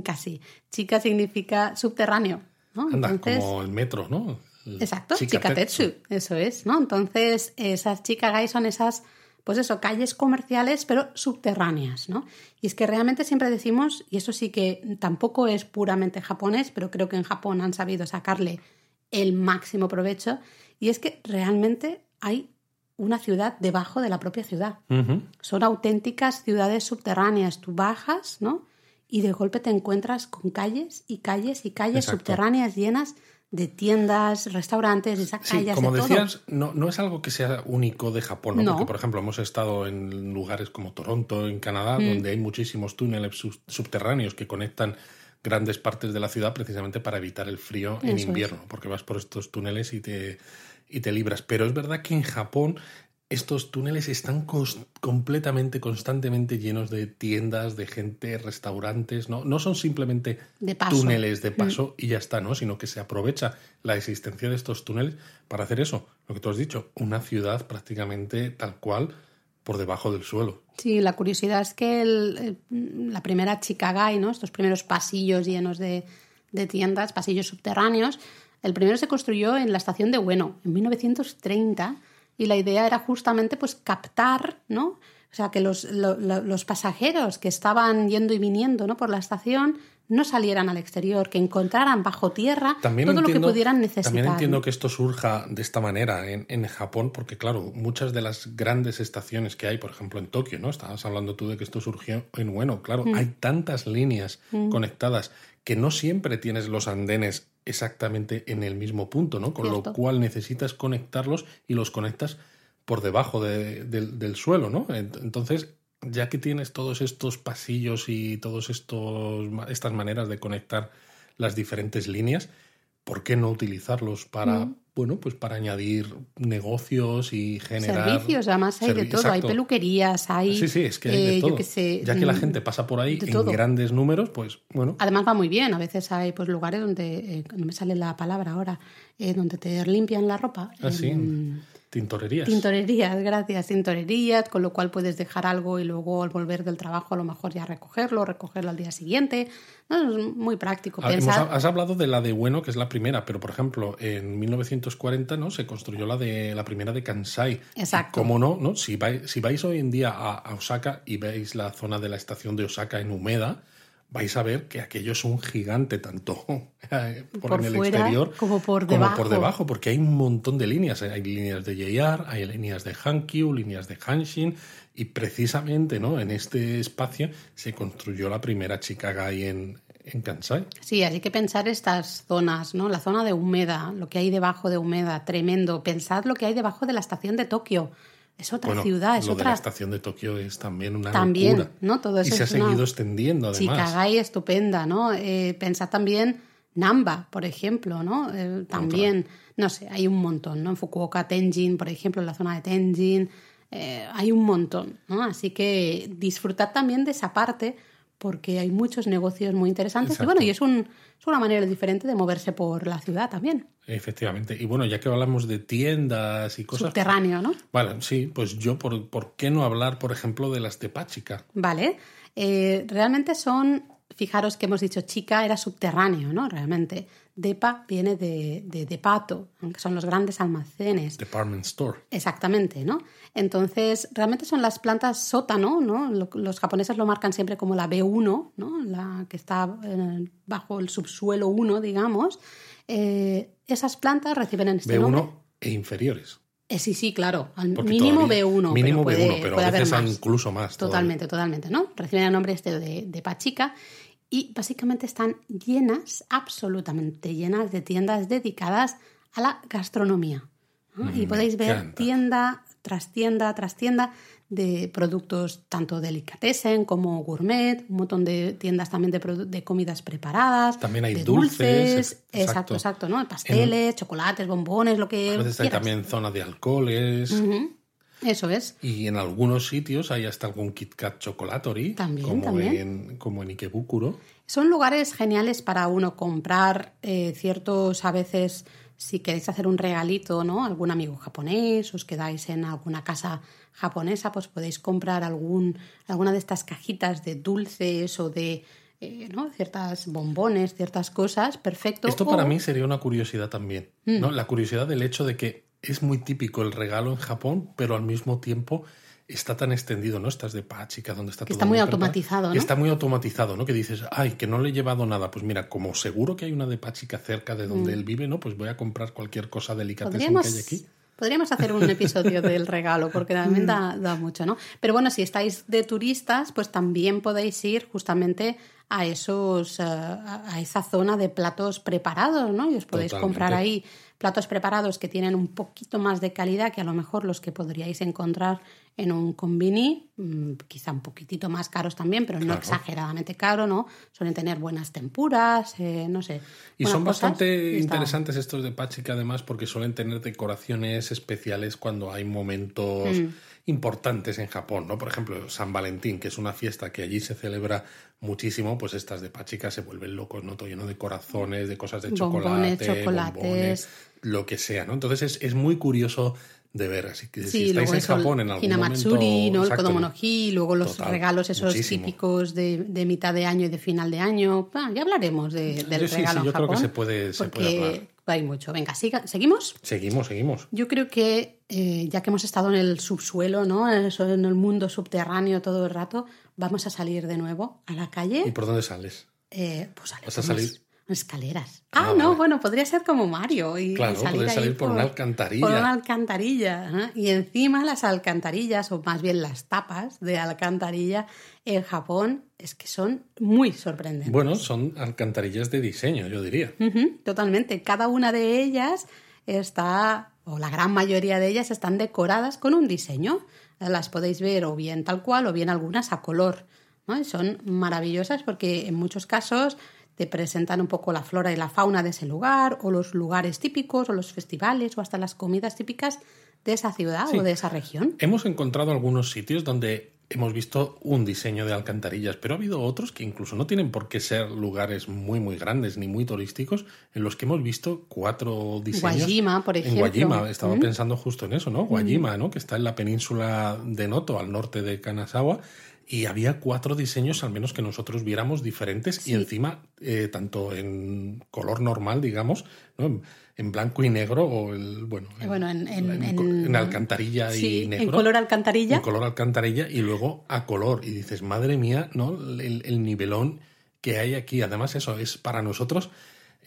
casi. Chica significa subterráneo. ¿no? Anda, Entonces, como el metro, ¿no? El Exacto, Chikatetsu. Eso es, ¿no? Entonces, esas Chikagai son esas, pues eso, calles comerciales, pero subterráneas, ¿no? Y es que realmente siempre decimos, y eso sí que tampoco es puramente japonés, pero creo que en Japón han sabido sacarle el máximo provecho, y es que realmente hay una ciudad debajo de la propia ciudad. Son auténticas ciudades subterráneas. Tú bajas, ¿no? Y de golpe te encuentras con calles y calles y calles Exacto. subterráneas llenas de tiendas, restaurantes, Sí, izakayas, como de todo. decías, no, no es algo que sea único de Japón, ¿no? No. Porque, por ejemplo, hemos estado en lugares como Toronto, en Canadá, Mm. donde hay muchísimos túneles sub- subterráneos que conectan grandes partes de la ciudad precisamente para evitar el frío en es. invierno, porque vas por estos túneles y te, y te libras. Pero es verdad que en Japón estos túneles están completamente, constantemente llenos de tiendas, de gente, restaurantes, ¿no? No son simplemente De túneles de paso y ya está, ¿no? Sino que se aprovecha la existencia de estos túneles para hacer eso, lo que tú has dicho, una ciudad prácticamente tal cual por debajo del suelo. Sí, la curiosidad es que el, el, la primera Chicagai, ¿no? estos primeros pasillos llenos de, de, tiendas, pasillos subterráneos, el primero se construyó en la estación de Bueno, en 1930, y la idea era justamente pues captar, ¿no? O sea, que los, lo, los pasajeros que estaban yendo y viniendo ¿no? por la estación no salieran al exterior, que encontraran bajo tierra también todo entiendo, lo que pudieran necesitar. También entiendo que esto surja de esta manera en, en, Japón, porque claro, muchas de las grandes estaciones que hay, por ejemplo en Tokio, ¿no? Estabas hablando tú de que esto surgió en bueno, claro, mm. hay tantas líneas mm. conectadas que no siempre tienes los andenes exactamente en el mismo punto, ¿no? Con Cierto. lo cual necesitas conectarlos y los conectas por debajo de, de, del suelo, ¿no? Entonces ya que tienes todos estos pasillos y todas estas maneras de conectar las diferentes líneas, ¿por qué no utilizarlos para, mm. Bueno, pues para añadir negocios y generar servicios? Además hay de todo, exacto. hay peluquerías, hay sí, sí, es que hay de eh, todo. yo que sé, ya que la gente pasa por ahí en todo. grandes números, pues bueno. Además va muy bien. A veces hay pues lugares donde eh, no me sale la palabra ahora, eh, donde te limpian la ropa. Ah, sí. Tintorerías. Tintorerías, gracias. Tintorerías, con lo cual puedes dejar algo y luego al volver del trabajo a lo mejor ya recogerlo, recogerlo al día siguiente. No, es muy práctico. Ah, Pensar... hemos, has hablado de la de Bueno, que es la primera, pero por ejemplo, en 1940 ¿no? se construyó la de la primera de Kansai. Exacto. ¿Cómo no? ¿no? Si, vais, si vais hoy en día a, a Osaka y veis la zona de la estación de Osaka en Umeda, vais a ver que aquello es un gigante, tanto por, por en el fuera exterior como por como debajo. por debajo, porque hay un montón de líneas. Hay líneas de JR, hay líneas de Hankyu, líneas de Hanshin, y precisamente ¿no? en este espacio se construyó la primera Chikagai en, en Kansai. Sí, hay que pensar estas zonas, ¿no? La zona de Humeda, lo que hay debajo de Humeda, tremendo. Pensad lo que hay debajo de la estación de Tokio. Es otra bueno, ciudad, es lo otra. de la estación de Tokio es también una también, locura. ¿no? Todo eso y se ha seguido una... extendiendo además. Chicagai estupenda, ¿no? Eh, pensad también Namba, por ejemplo, ¿no? Eh, también, no sé, hay un montón, ¿no? En Fukuoka, Tenjin, por ejemplo, en la zona de Tenjin, eh, hay un montón, ¿no? Así que disfrutad también de esa parte porque hay muchos negocios muy interesantes Exacto. y bueno, y es, un, es una manera diferente de moverse por la ciudad también. Efectivamente. Y bueno, ya que hablamos de tiendas y cosas. Subterráneo, ¿no? Vale, sí, pues yo, ¿por, por qué no hablar, por ejemplo, de las de Pachica? Vale. Eh, realmente son, fijaros que hemos dicho chica era subterráneo, ¿no? Realmente. Depa viene de, de, de pato, que son los grandes almacenes. Department store. Exactamente, ¿no? Entonces, realmente son las plantas sótano, ¿no? Los japoneses lo marcan siempre como la B1, ¿no? La que está eh, bajo el subsuelo 1, digamos. Eh, esas plantas reciben en este B1 nombre. e inferiores. Eh, sí, sí, claro. Al Porque mínimo todavía- B1. Mínimo pero puede, B1, pero puede a veces haber más. incluso más. todavía. Totalmente, totalmente, ¿no? Reciben el nombre este de, de Pachica y básicamente están llenas, absolutamente llenas de tiendas dedicadas a la gastronomía. ¿no? Mm, y podéis ver encanta. tienda tras tienda tras tienda de productos tanto delicatessen como gourmet, un montón de tiendas también de, de comidas preparadas, También hay de dulces, exacto, exacto. exacto, ¿no? Pasteles, chocolates, bombones, lo que A veces hay quieras. también zona de alcoholes. Eso es. Y en algunos sitios hay hasta algún Kit Kat Chocolatori, También, como, también. En, como en Ikebukuro. Son lugares geniales para uno comprar eh, ciertos, a veces, si queréis hacer un regalito, ¿no? Algún amigo japonés, os quedáis en alguna casa japonesa, pues podéis comprar algún, alguna de estas cajitas de dulces o de, eh, ¿no? Ciertas bombones, ciertas cosas, perfecto. Esto O- para mí sería una curiosidad también, Mm. ¿no? La curiosidad del hecho de que es muy típico el regalo en Japón, pero al mismo tiempo está tan extendido, ¿no? Estás de Pachica, donde está Que todo está muy automatizado, ¿no? que Está muy automatizado, ¿no? Que dices, ay, que no le he llevado nada. Pues mira, como seguro que hay una de Pachica cerca de donde él vive, ¿no? Pues voy a comprar cualquier cosa delicada que Mm. Hay aquí. podríamos hacer un episodio del regalo, porque también da, da mucho, ¿no? Pero bueno, si estáis de turistas, pues también podéis ir justamente a esos eh, a esa zona de platos preparados, ¿no? Y os podéis Totalmente. comprar ahí platos preparados que tienen un poquito más de calidad que a lo mejor los que podríais encontrar en un combini, mm, quizá un poquitito más caros también, pero no exageradamente caro, ¿no? Suelen tener buenas tempuras, eh, no sé. Y son bastante y interesantes estos de Pachica, además, porque suelen tener decoraciones especiales cuando hay momentos Mm. Importantes en Japón, ¿no? Por ejemplo, San Valentín, que es una fiesta que allí se celebra muchísimo, pues estas de Pachica se vuelven locos, ¿no? Todo lleno de corazones, de cosas de chocolate, chocolates. bombones, lo que sea, ¿no? Entonces es, es muy curioso de ver. Así que si Sí, estáis luego en Japón en algún Hinamatsuri, momento... ¿no? el Kodomonoji, luego los Total, regalos esos muchísimo. típicos de, de mitad de año y de final de año. Ah, ya hablaremos de- del Yo sí, regalo sí, en yo creo que Japón, se puede- se puede porque hablar. hay mucho. Venga, siga- ¿seguimos? Seguimos, seguimos. Yo creo que eh, ya que hemos estado en el subsuelo, ¿no? En el mundo subterráneo todo el rato, vamos a salir de nuevo a la calle. ¿Y por dónde sales? Eh, pues sale ¿Vas a por salir? escaleras. Ah, Ah, no, vale. bueno, podría ser como Mario. Y, Claro, salir podría salir por una alcantarilla. Por una alcantarilla. Y encima las alcantarillas, o más bien las tapas de alcantarilla en Japón, es que son muy sorprendentes. Bueno, son alcantarillas de diseño, yo diría. Totalmente. Cada una de ellas está, o la gran mayoría de ellas están decoradas con un diseño. Las podéis ver o bien tal cual o bien algunas a color. ¿no? Y son maravillosas porque en muchos casos te presentan un poco la flora y la fauna de ese lugar, o los lugares típicos, o los festivales, o hasta las comidas típicas de esa ciudad Sí. o de esa región. Hemos encontrado algunos sitios donde hemos visto un diseño de alcantarillas, pero ha habido otros que incluso no tienen por qué ser lugares muy muy grandes ni muy turísticos, en los que hemos visto cuatro diseños. Guajima, por En ejemplo. Guajima, estaba Mm. pensando justo en eso, ¿no? Guajima, ¿no? Que está en la península de Noto, al norte de Kanazawa. Y había cuatro diseños, al menos que nosotros viéramos diferentes, Sí. y encima, eh, tanto en color normal, digamos, ¿no? En, blanco y negro, o el, bueno, bueno, en- en- alcantarilla Sí, y negro. en color alcantarilla. En color alcantarilla y luego a color. Y dices, madre mía, ¿no? El, el nivelón que hay aquí. Además, eso es para nosotros.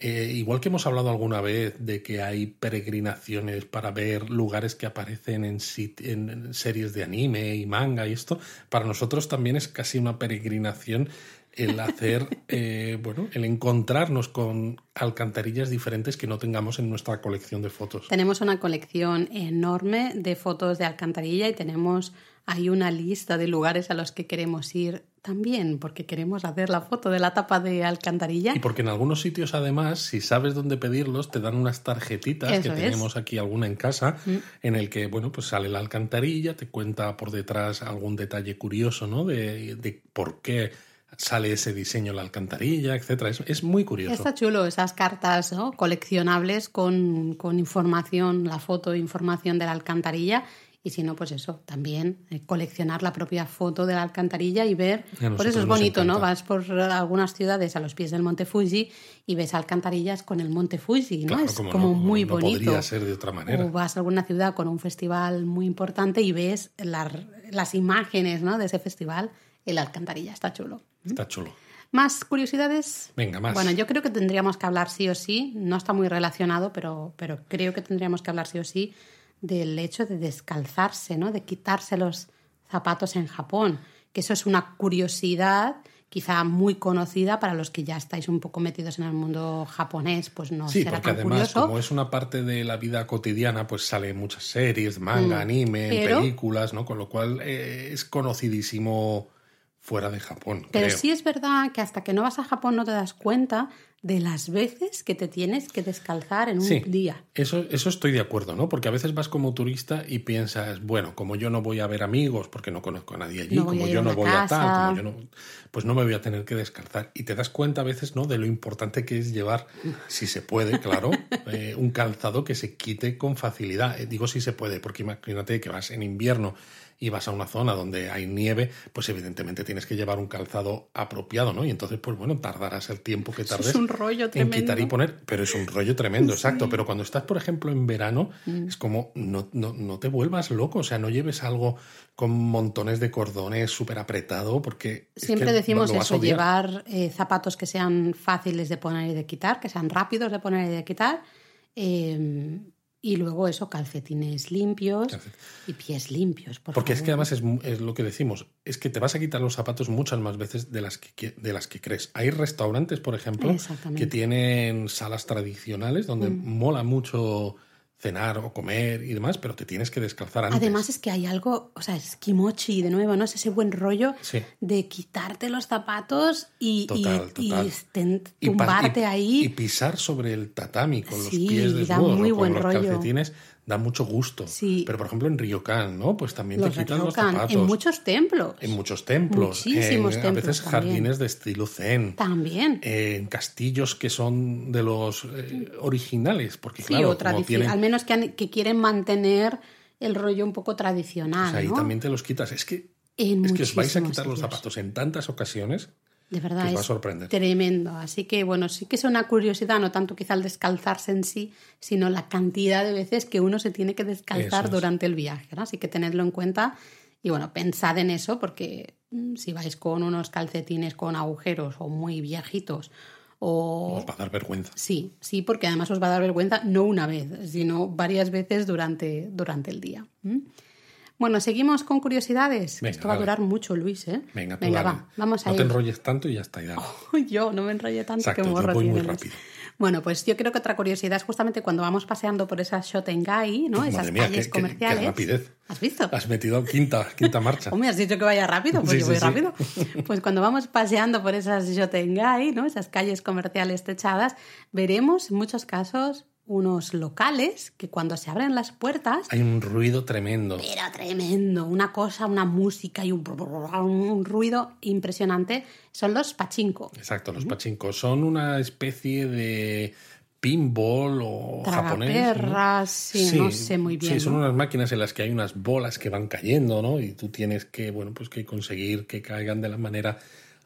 eh, igual que hemos hablado alguna vez de que hay peregrinaciones para ver lugares que aparecen en, en series de anime y manga y esto, para nosotros también es casi una peregrinación el hacer, eh, bueno, el encontrarnos con alcantarillas diferentes que no tengamos en nuestra colección de fotos. Tenemos una colección enorme de fotos de alcantarilla y tenemos ahí una lista de lugares a los que queremos ir también, porque queremos hacer la foto de la tapa de alcantarilla. Y porque en algunos sitios, además, si sabes dónde pedirlos, te dan unas tarjetitas que es. tenemos aquí alguna en casa, en el que, bueno, pues sale la alcantarilla, te cuenta por detrás algún detalle curioso, ¿no? De, de por qué sale ese diseño la alcantarilla, etcétera. Es, es muy curioso. Está chulo esas cartas ¿no? coleccionables con, con información, la foto e información de la alcantarilla. Y si no, pues eso, también eh, coleccionar la propia foto de la alcantarilla y ver. Por eso es bonito, ¿no? Vas por algunas ciudades a los pies del Monte Fuji y ves alcantarillas con el Monte Fuji, ¿no? Claro, es como no, muy no bonito. podría ser de otra manera. O vas a alguna ciudad con un festival muy importante y ves la- las imágenes ¿no? de ese festival en la alcantarilla. Está chulo. Está chulo. ¿Más curiosidades? Venga, más. Bueno, yo creo que tendríamos que hablar sí o sí, no está muy relacionado, pero, pero creo que tendríamos que hablar sí o sí del hecho de descalzarse, ¿no? De quitarse los zapatos en Japón, que eso es una curiosidad quizá muy conocida para los que ya estáis un poco metidos en el mundo japonés, pues no Sí, será porque tan además, curioso. como es una parte de la vida cotidiana, pues sale en muchas series, manga, Mm, anime, pero- películas, ¿no? Con lo cual eh, es conocidísimo fuera de Japón. Pero creo. sí es verdad que hasta que no vas a Japón no te das cuenta de las veces que te tienes que descalzar en un Sí, día. Eso, eso estoy de acuerdo, ¿no? Porque a veces vas como turista y piensas, bueno, como yo no voy a ver amigos porque no conozco a nadie allí, No como yo no voy a tal, como yo no, pues no me voy a tener que descalzar. Y te das cuenta a veces, ¿no? De lo importante que es llevar, si se puede, claro, eh, un calzado que se quite con facilidad. Eh, digo si se puede, porque imagínate que vas en invierno y vas a una zona donde hay nieve, pues evidentemente tienes que llevar un calzado apropiado, ¿no? Y entonces, pues bueno, tardarás el tiempo que tardes es un rollo en tremendo. quitar y poner, pero es un rollo tremendo, exacto. Pero cuando estás, por ejemplo, en verano, Mm. es como no, no, no te vuelvas loco, o sea, no lleves algo con montones de cordones súper apretado, porque. es Siempre que decimos lo eso, llevar eh, zapatos que sean fáciles de poner y de quitar, que sean rápidos de poner y de quitar. eh, y luego eso, calcetines limpios y pies limpios. Por Porque es que además es, es lo que decimos, es que te vas a quitar los zapatos muchas más veces de las que, de las que crees. Hay restaurantes, por ejemplo, que tienen salas tradicionales donde Mm. mola mucho cenar o comer y demás, pero te tienes que descalzar antes. Además es que hay algo, o sea, es kimochi, de nuevo, ¿no? Es ese buen rollo Sí. de quitarte los zapatos y, Total, y total. esten- Y tumbarte ahí. Y pisar sobre el tatami con Sí, los pies desnudos muy o con buen los rollo. calcetines da mucho gusto. Sí. Pero por ejemplo en Ryokan, ¿no? Pues también los te quitan los zapatos. en muchos templos. En muchos templos. Muchísimos en, templos A veces también. jardines de estilo zen. También. En castillos que son de los eh, originales. Porque Sí, claro, o como tradici- tienen... al menos que, han- que quieren mantener el rollo un poco tradicional. Pues ahí ¿no? también te los quitas. Es que, En es que os vais a quitar los zapatos en tantas ocasiones De verdad os va a es sorprender. tremendo. Así que bueno, sí que es una curiosidad, no tanto quizá el descalzarse en sí, sino la cantidad de veces que uno se tiene que descalzar es. durante el viaje. ¿no? Así que tenedlo en cuenta y bueno, pensad en eso porque mm, si vais con unos calcetines con agujeros o muy viejitos o Os va a dar vergüenza. Sí, sí, porque además os va a dar vergüenza no una vez, sino varias veces durante, durante el día. ¿m? Bueno, seguimos con curiosidades. Venga, Esto va a durar mucho, Luis, ¿eh? Venga, tú dale. va, vamos a No ir. te enrolles tanto y ya está. y dale. Yo no me enrollé tanto Exacto, que yo morro voy muy rápido. Bueno, pues yo creo que otra curiosidad es justamente cuando vamos paseando por esas Shotengai, ¿no? Madre Esas mía, calles qué- qué- qué comerciales. rapidez. ¿Has visto? Has metido quinta, quinta marcha. Hombre, has dicho que vaya rápido, pues Sí, yo voy sí. rápido. Pues cuando vamos paseando por esas Shotengai, ¿no? Esas calles comerciales techadas, veremos en muchos casos unos locales que cuando se abren las puertas, Hay un ruido tremendo. pero tremendo, una cosa, una música y un, un ruido impresionante, son los pachinko. Exacto, los pachinkos son una especie de pinball o japonés. ¿no? Tragaperras, sí, no sé muy bien. Sí, son ¿no? unas máquinas en las que hay unas bolas que van cayendo, ¿no? Y tú tienes que, bueno, pues que conseguir que caigan de la manera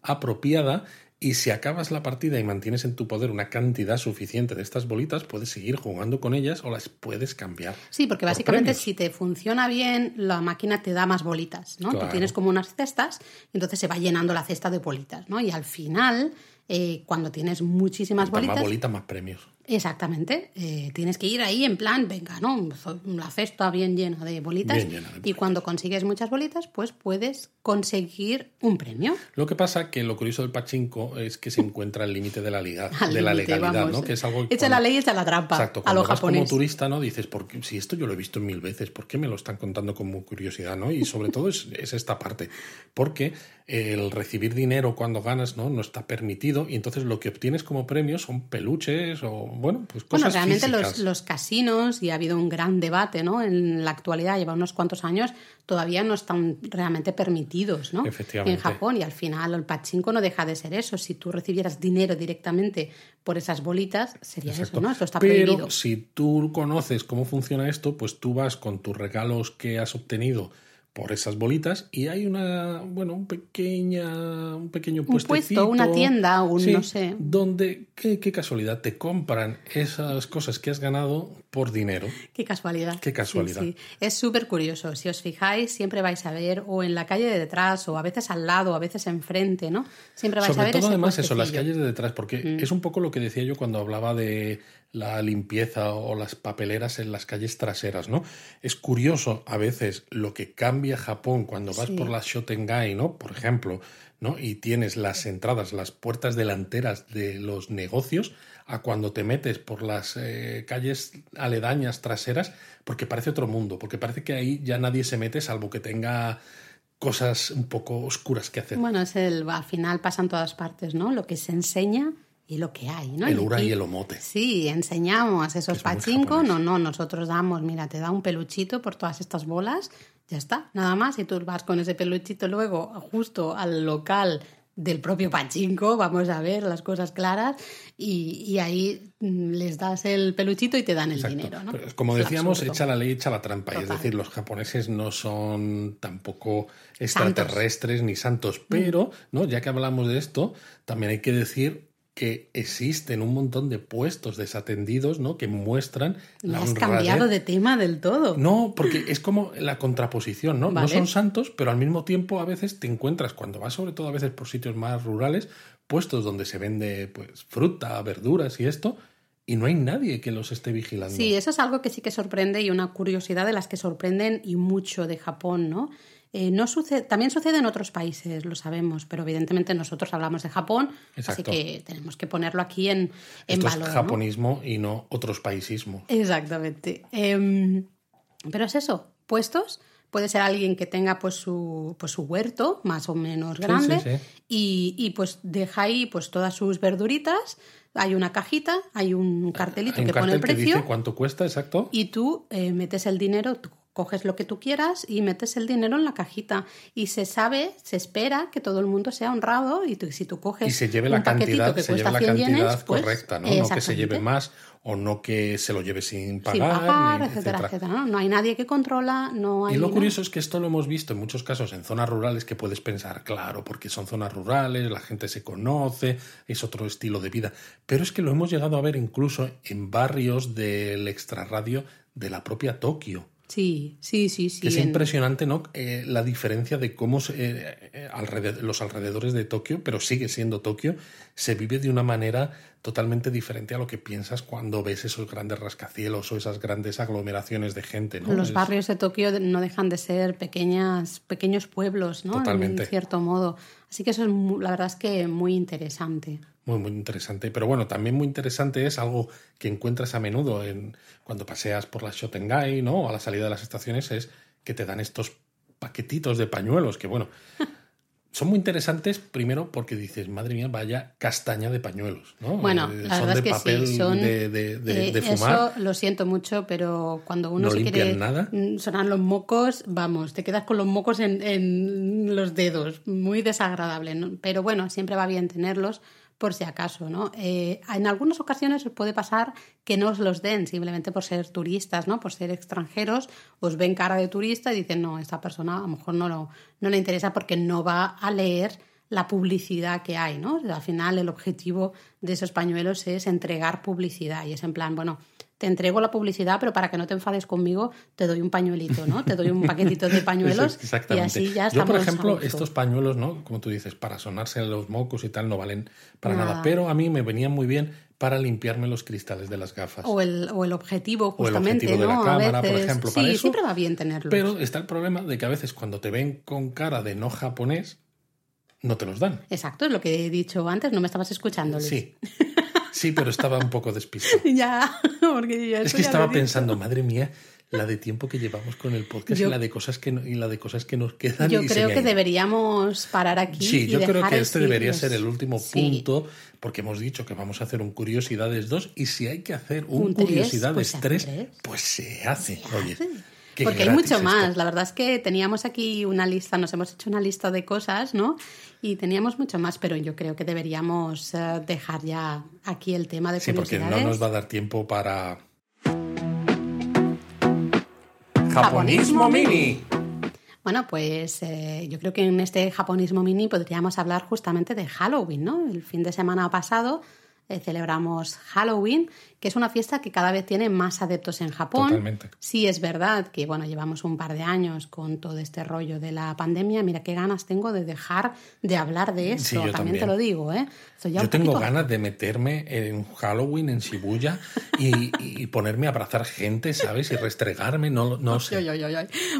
apropiada. Y si acabas la partida y mantienes en tu poder una cantidad suficiente de estas bolitas, puedes seguir jugando con ellas o las puedes cambiar. Sí, porque por básicamente premios. si te funciona bien, la máquina te da más bolitas, ¿no? Claro. Tú tienes como unas cestas y entonces se va llenando la cesta de bolitas, ¿no? Y al final, eh, cuando tienes muchísimas bolitas... más bolita, más premios. Exactamente, eh, tienes que ir ahí en plan, venga, ¿no? La cesta bien llena de bolitas. Bien llena de Y cuando consigues muchas bolitas, pues puedes conseguir un premio. Lo que pasa que lo curioso del pachinko es que se encuentra al límite de la, liga- de la legalidad, vamos. ¿no? Que es algo que Echa la ley, echa la trampa. Exacto, a cuando lo vas japonés. como turista, ¿no? Dices, ¿por qué? si esto yo lo he visto mil veces, ¿por qué me lo están contando como curiosidad, ¿no? Y sobre todo es, es esta parte, porque el recibir dinero cuando ganas, ¿no? No está permitido y entonces lo que obtienes como premio son peluches o, bueno, pues Bueno, cosas realmente los, los casinos, y ha habido un gran debate, ¿no? En la actualidad, lleva unos cuantos años, todavía no están realmente permitidos, ¿no? Efectivamente. En Japón, y al final el pachinko no deja de ser eso. Si tú recibieras dinero directamente por esas bolitas, sería Exacto. eso, ¿no? Esto está Pero prohibido. si tú conoces cómo funciona esto, pues tú vas con tus regalos que has obtenido por esas bolitas y hay una, bueno, un pequeña, un pequeño Un puesto, una tienda, un sí, no sé. donde qué, qué casualidad te compran esas cosas que has ganado por dinero. Qué casualidad. Qué casualidad. Sí, sí. Es súper curioso. Si os fijáis, siempre vais a ver o en la calle de detrás, o a veces al lado, o a veces enfrente, ¿no? Siempre vais a Sobre ver todo ese además eso, las calles de detrás, porque Mm. es un poco lo que decía yo cuando hablaba de la limpieza o las papeleras en las calles traseras, ¿no? Es curioso a veces lo que cambia Japón cuando vas Sí. por la Shotengai, ¿no? Por ejemplo, ¿no? Y tienes las entradas, las puertas delanteras de los negocios a cuando te metes por las eh, calles aledañas traseras, porque parece otro mundo, porque parece que ahí ya nadie se mete salvo que tenga cosas un poco oscuras que hacer. Bueno, es el, al final pasa en todas partes, ¿no? Lo que se enseña y lo que hay, ¿no? el ura y el omote. Sí, enseñamos esos Es pachinko. No, no, nosotros damos, mira, te da un peluchito por todas estas bolas, ya está, nada más. Y tú vas con ese peluchito luego justo al local del propio pachinko, vamos a ver las cosas claras, y, y ahí mm, les das el peluchito y te dan el Exacto. dinero, ¿no? Pero como decíamos, echa la ley, echa la trampa. Y es Total. decir, los japoneses no son tampoco extraterrestres ni santos. Pero, ¿no? Ya que hablamos de esto, también hay que decir que existen un montón de puestos desatendidos, ¿no? Que muestran la has honradez. cambiado de tema del todo. No, porque es como la contraposición, ¿no? No son santos, pero al mismo tiempo a veces te encuentras, cuando vas sobre todo a veces por sitios más rurales, puestos donde se vende pues fruta, verduras y esto, y no hay nadie que los esté vigilando. Sí, eso es algo que sí que sorprende y una curiosidad de las que sorprenden y mucho de Japón, ¿no? Eh, no sucede, también sucede en otros países, lo sabemos, pero evidentemente nosotros hablamos de Japón, Exacto. así que tenemos que ponerlo aquí en, en Esto valor. es ¿no? japonismo y no otros paisismos. Exactamente. Em, pero es eso, puestos. Puede ser alguien que tenga pues su, pues su huerto más o menos grande sí, sí. Y, y, pues deja ahí pues todas sus verduritas, hay una cajita, hay un cartelito Hay un que pone el que precio dice cuánto cuesta, exacto. y tú eh, metes el dinero, tú coges lo que tú quieras y metes el dinero en la cajita. Y se sabe, se espera que todo el mundo sea honrado y tú, si tú coges y se lleve la un cantidad, que se lleve la 100 cantidad yenes, pues, correcta, ¿no? No que se lleve más o no que se lo lleve sin sin pagar, pagar, ni etcétera, etcétera. etcétera. ¿no? No hay nadie que controla, no hay Y lo curioso es que esto lo hemos visto en muchos casos en zonas rurales que puedes pensar, claro, porque son zonas rurales, la gente se conoce, es otro estilo de vida. Pero es que lo hemos llegado a ver incluso en barrios del extrarradio de la propia Tokio. Sí, sí, sí, sí. Es en- impresionante, ¿no? Eh, la diferencia de cómo se- eh, eh, alrede- los alrededores de Tokio, pero sigue siendo Tokio, se vive de una manera totalmente diferente a lo que piensas cuando ves esos grandes rascacielos o esas grandes aglomeraciones de gente, ¿no? Los Es- barrios de Tokio no dejan de ser pequeñas, pequeños pueblos, ¿no? Totalmente. En cierto modo. Así que eso es, la verdad es que muy interesante. Muy, muy interesante. Pero bueno, también muy interesante es algo que encuentras a menudo en, cuando paseas por la Shotengai, ¿no? O a la salida de las estaciones, es que te dan estos paquetitos de pañuelos, que bueno, son muy interesantes primero porque dices, madre mía, vaya castaña de pañuelos, ¿no? Bueno, Eh, la son verdad de es que papel sí, son de, de- de- eh, de fumar. Eso lo siento mucho, pero cuando uno ¿No se quiere limpian nada? mm, sonar los mocos, vamos, te quedas con los mocos en, en los dedos, muy desagradable. ¿no? Pero bueno, siempre va bien tenerlos por si acaso, ¿no? Eh, en algunas ocasiones os puede pasar que no os los den simplemente por ser turistas, ¿no? Por ser extranjeros, os ven cara de turista y dicen, no, esta persona a lo mejor no, lo, no le interesa porque no va a leer la publicidad que hay, ¿no? Al final el objetivo de esos pañuelos es entregar publicidad y es en plan, bueno, te entrego la publicidad, pero para que no te enfades conmigo, te doy un pañuelito, ¿no? Te doy un paquetito de pañuelos exactamente. y así ya Yo, estamos por a ejemplo, estos pañuelos, ¿no? Como tú dices, para sonarse los mocos y tal, no valen para nada. Nada. Pero a mí me venían muy bien para limpiarme los cristales de las gafas. O el, o el objetivo, O el justamente, objetivo de la cámara, por ejemplo, Sí, para eso. siempre va bien tenerlos. Pero está el problema de que a veces cuando te ven con cara de no japonés, no te los dan. Exacto, es lo que he dicho antes, no me estabas escuchando, Luis. Sí. Sí, pero estaba un poco despistado. Ya, porque ya Es que ya estaba pensando, madre mía, la de tiempo que llevamos con el podcast Yo- y la de cosas que no- y la de cosas que nos quedan. Yo y creo que deberíamos parar aquí. Sí, y yo creo dejar que el este debería ser el último Sí. punto, porque hemos dicho que vamos a hacer un Curiosidades 2 y si hay que hacer un, Curiosidades pues se 3, hace tres. pues se hace. Oye, qué Porque hay mucho esto. más. La verdad es que teníamos aquí una lista, nos hemos hecho una lista de cosas, ¿no? Y teníamos mucho más, pero yo creo que deberíamos eh, dejar ya aquí el tema de Sí, porque no nos va a dar tiempo para... Japonismo Mini. Bueno, pues eh, yo creo que en este japonismo mini podríamos hablar justamente de Halloween, ¿no? El fin de semana pasado eh, celebramos Halloween, que es una fiesta que cada vez tiene más adeptos en Japón. Totalmente. Sí, es verdad que, bueno, llevamos un par de años con todo este rollo de la pandemia. Mira qué ganas tengo de dejar de hablar de eso. Sí, yo también, también. te lo digo, ¿eh? Yo tengo poquito- ganas de meterme en Halloween en Shibuya y, y ponerme a abrazar gente, ¿sabes? Y restregarme, no, no sé.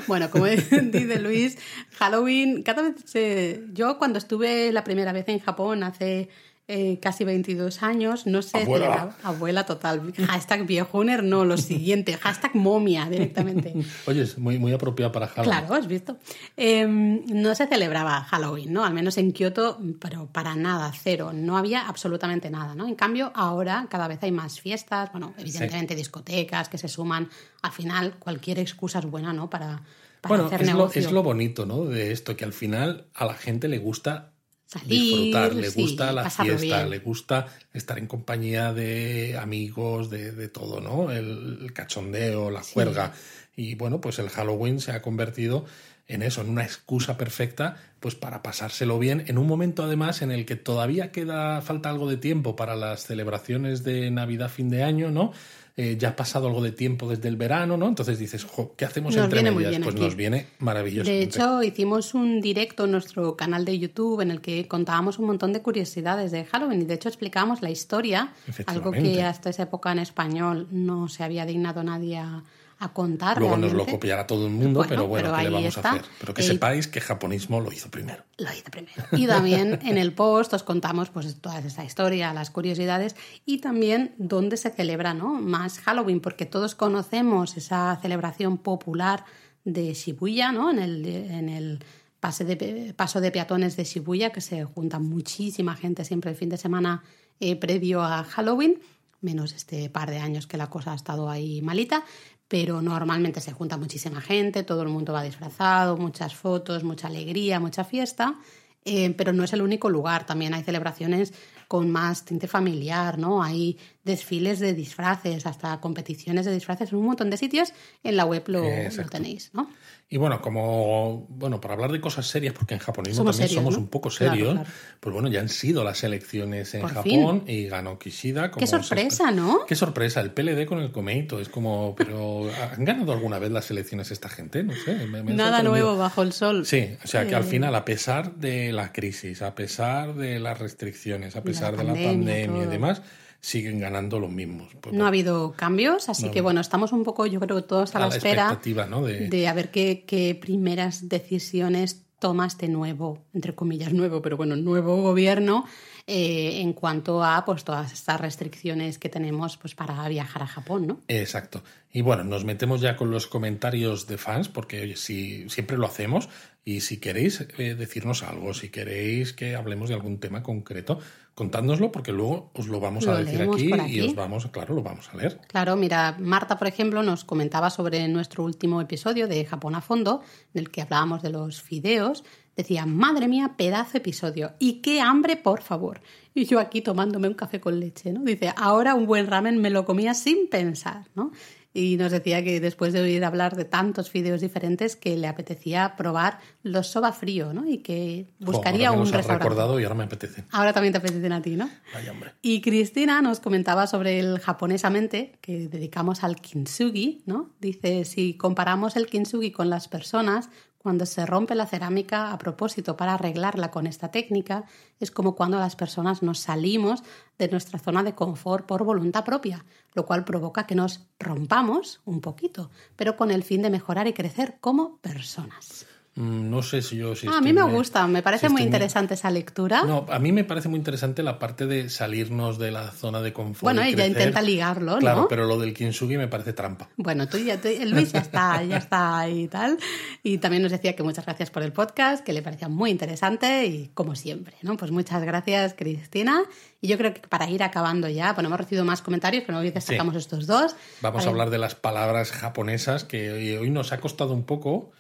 Bueno, como dice Luis, Halloween, cada vez se... Yo cuando estuve la primera vez en Japón hace eh, casi 22 años, no Abuela. celebraba- abuela total, hashtag viejuner, no, lo siguiente, hashtag momia directamente. Oye, es muy, muy apropiado para Halloween. Claro, has visto. Eh, no se celebraba Halloween, ¿no? Al menos en Kioto, pero para nada, cero. No había absolutamente nada, ¿no? En cambio, ahora cada vez hay más fiestas, bueno, evidentemente discotecas que se suman. Al final, cualquier excusa es buena, ¿no? Para, para Bueno, hacer es lo, negocio. es lo bonito, ¿no? De esto, que al final a la gente le gusta Salir, disfrutar, le sí, gusta la fiesta, bien. le gusta estar en compañía de amigos, de, de todo, ¿no? El, el cachondeo, la juerga. Y bueno, pues el Halloween se ha convertido en eso, en una excusa perfecta, pues para pasárselo bien, en un momento además en el que todavía queda, falta algo de tiempo para las celebraciones de Navidad, fin de año, ¿no? Eh, ya ha pasado algo de tiempo desde el verano, ¿no? Entonces dices, jo, ¿qué hacemos Nos entre medias? Pues aquí. nos viene maravilloso. De hecho, hicimos un directo en nuestro canal de YouTube en el que contábamos un montón de curiosidades de Halloween y de hecho explicábamos la historia, algo que hasta esa época en español no se había dignado nadie a, a contar. Luego nos lo copiará todo el mundo, Bueno, pero bueno, pero ¿qué le vamos está. a hacer? Pero que sepáis que japonismo lo hizo primero. Lo hice primero. Y también en el post os contamos pues toda esta historia, las curiosidades y también dónde se celebra ¿no? más Halloween, porque todos conocemos esa celebración popular de Shibuya, ¿no? En el, en el pase de, paso de peatones de Shibuya, que se junta muchísima gente siempre el fin de semana eh, previo a Halloween, menos este par de años que la cosa ha estado ahí malita. Pero normalmente se junta muchísima gente, todo el mundo va disfrazado, muchas fotos, mucha alegría, mucha fiesta, eh, pero no es el único lugar, también hay celebraciones con más tinte familiar, ¿no? Hay desfiles de disfraces, hasta competiciones de disfraces un montón de sitios, en la web lo, lo tenéis, ¿no? Y bueno, como, bueno, para hablar de cosas serias, porque en japonismo también somos un poco serios, pues bueno, ya han sido las elecciones en Japón y ganó Kishida. Qué sorpresa, ¿no? Qué sorpresa, el PLD con el Komeito, es como, pero ¿han ganado alguna vez las elecciones esta gente? No sé. Nada nuevo bajo el sol. Sí, o sea que al eh. final, a pesar de la crisis, a pesar de las restricciones, a pesar de la pandemia, y demás, siguen ganando los mismos. Pues no ha habido cambios, así que bueno, estamos un poco, yo creo, todos a, la, espera de... de... a ver qué, qué primeras decisiones toma este nuevo, entre comillas, nuevo, pero bueno, nuevo gobierno eh, en cuanto a pues todas estas restricciones que tenemos pues para viajar a Japón, ¿no? Exacto. Y bueno, nos metemos ya con los comentarios de fans, porque oye, si siempre lo hacemos, y si queréis eh, decirnos algo, si queréis que hablemos de algún tema concreto, contádnoslo porque luego os lo vamos a decir aquí, y os vamos, claro, lo vamos a leer. Claro, mira, Marta, por ejemplo, nos comentaba sobre nuestro último episodio de Japón a fondo, en el que hablábamos de los fideos. Decía, madre mía, pedazo episodio. Y qué hambre, por favor. Y yo aquí tomándome un café con leche, ¿no? Dice, ahora un buen ramen me lo comía sin pensar, ¿no? Y nos decía que después de oír hablar de tantos fideos diferentes que le apetecía probar los soba frío, ¿no? Y que buscaría un restaurante. recordado y ahora me apetece. Ahora también te apetecen a ti, ¿no? Ay, hombre. Y Cristina nos comentaba sobre el japonesamente que dedicamos al kintsugi, ¿no? Dice, si comparamos el kintsugi con las personas, cuando se rompe la cerámica a propósito para arreglarla con esta técnica, es como cuando las personas nos salimos de nuestra zona de confort por voluntad propia, lo cual provoca que nos rompamos un poquito, pero con el fin de mejorar y crecer como personas. Mm, no sé si yo... Si a mí me gusta, me parece muy interesante esa lectura. No, a mí me parece muy interesante la parte de salirnos de la zona de confort. Bueno, ella intenta ligarlo, ¿no? Claro, pero lo del kintsugi me parece trampa. Bueno, tú ya, Luis ya está, ya está y tal. Y también nos decía que muchas gracias por el podcast, que le parecía muy interesante y como siempre, ¿no? Pues muchas gracias, Cristina. Y yo creo que para ir acabando ya, bueno, hemos recibido más comentarios, pero hoy destacamos estos dos. Vamos a hablar de las palabras japonesas que hoy nos ha costado un poco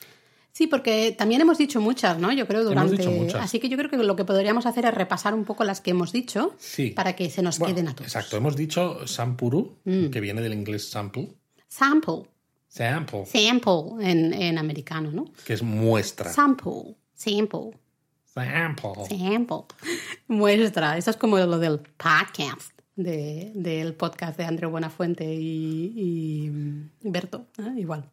Sí, porque también hemos dicho muchas, ¿no? Yo creo durante. Hemos dicho muchas. Así que yo creo que lo que podríamos hacer es repasar un poco las que hemos dicho para que se nos queden a todos. Exacto, hemos dicho sampuru, mm. que viene del inglés sample. Sample. Sample. Sample en, en americano, ¿no? Que es muestra. Sample. Sample. Sample. Sample. Muestra. Eso es como lo del podcast del podcast de André Buenafuente y, y Berto, ¿eh? igual.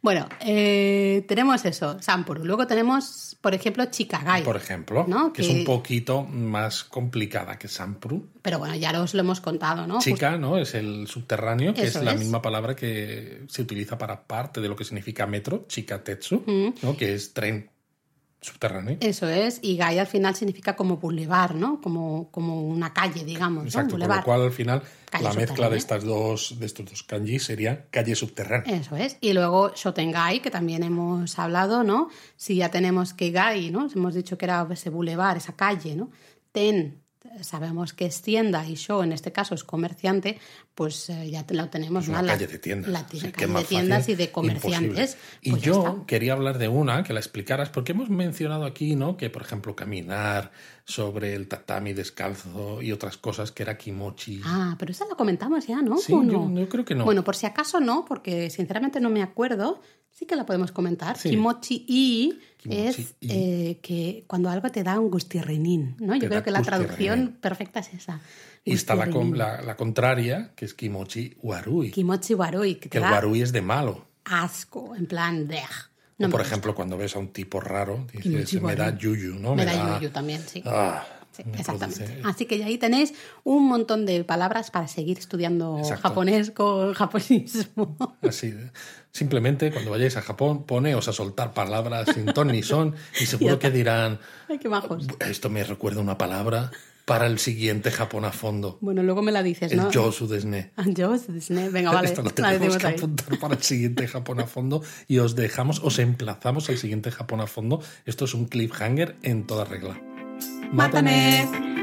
Bueno, eh, tenemos eso, Sampuru. Luego tenemos, por ejemplo, Chikagai. Por ejemplo, que, es un poquito más complicada que Sampuru. Pero bueno, ya os lo hemos contado, ¿no? Chica, ¿no? Es el subterráneo, que es la misma palabra que se utiliza para parte de lo que significa metro, Chikatetsu, ¿no? Que es tren subterráneo. Eso es, y Gai al final significa como boulevard, ¿no? Como, como una calle, digamos. Exacto, ¿no? con lo cual al final la mezcla de estas dos, de estos dos kanji sería calle subterránea. Eso es. Y luego Shotengai, que también hemos hablado, ¿no? Si ya tenemos que Gai, ¿no? Hemos dicho que era ese boulevard, esa calle, ¿no? Ten sabemos que es tienda y show, en este caso es comerciante, pues eh, ya lo tenemos. una calle de tiendas. La calle de tiendas y de comerciantes. y pues yo quería hablar de una, que la explicaras, porque hemos mencionado aquí, ¿no? Que, por ejemplo, caminar sobre el tatami descalzo y otras cosas, que era kimochi. Ah, pero esa la comentamos ya, ¿no? Sí, yo, creo que no. Bueno, por si acaso no, porque sinceramente no me acuerdo. Sí que la podemos comentar. Kimochi y es eh, que cuando algo te da un gustirrinín, ¿no? Yo creo que la traducción perfecta es esa. Y está la, la, contraria, que es kimochi warui. Kimochi warui. Que, el warui es de malo. Asco, en plan de... No por ejemplo, cuando ves a un tipo raro, dices, me da yuyu, ¿no? Me, da, yuyu también, sí. Ah, exactamente. Así que ahí tenéis un montón de palabras para seguir estudiando japonés con japonismo. Así, simplemente cuando vayáis a Japón, poneos a soltar palabras sin ton ni son y seguro que dirán, Ay, qué majos. esto me recuerda una palabra para el siguiente Japón a fondo. Bueno, luego me la dices, ¿no? El Josu Desne. Ah, Josu Desne, venga, vale. Esto lo tenemos que apuntar para el siguiente Japón a fondo y os dejamos, os emplazamos al siguiente Japón a fondo. Esto es un cliffhanger en toda regla. またね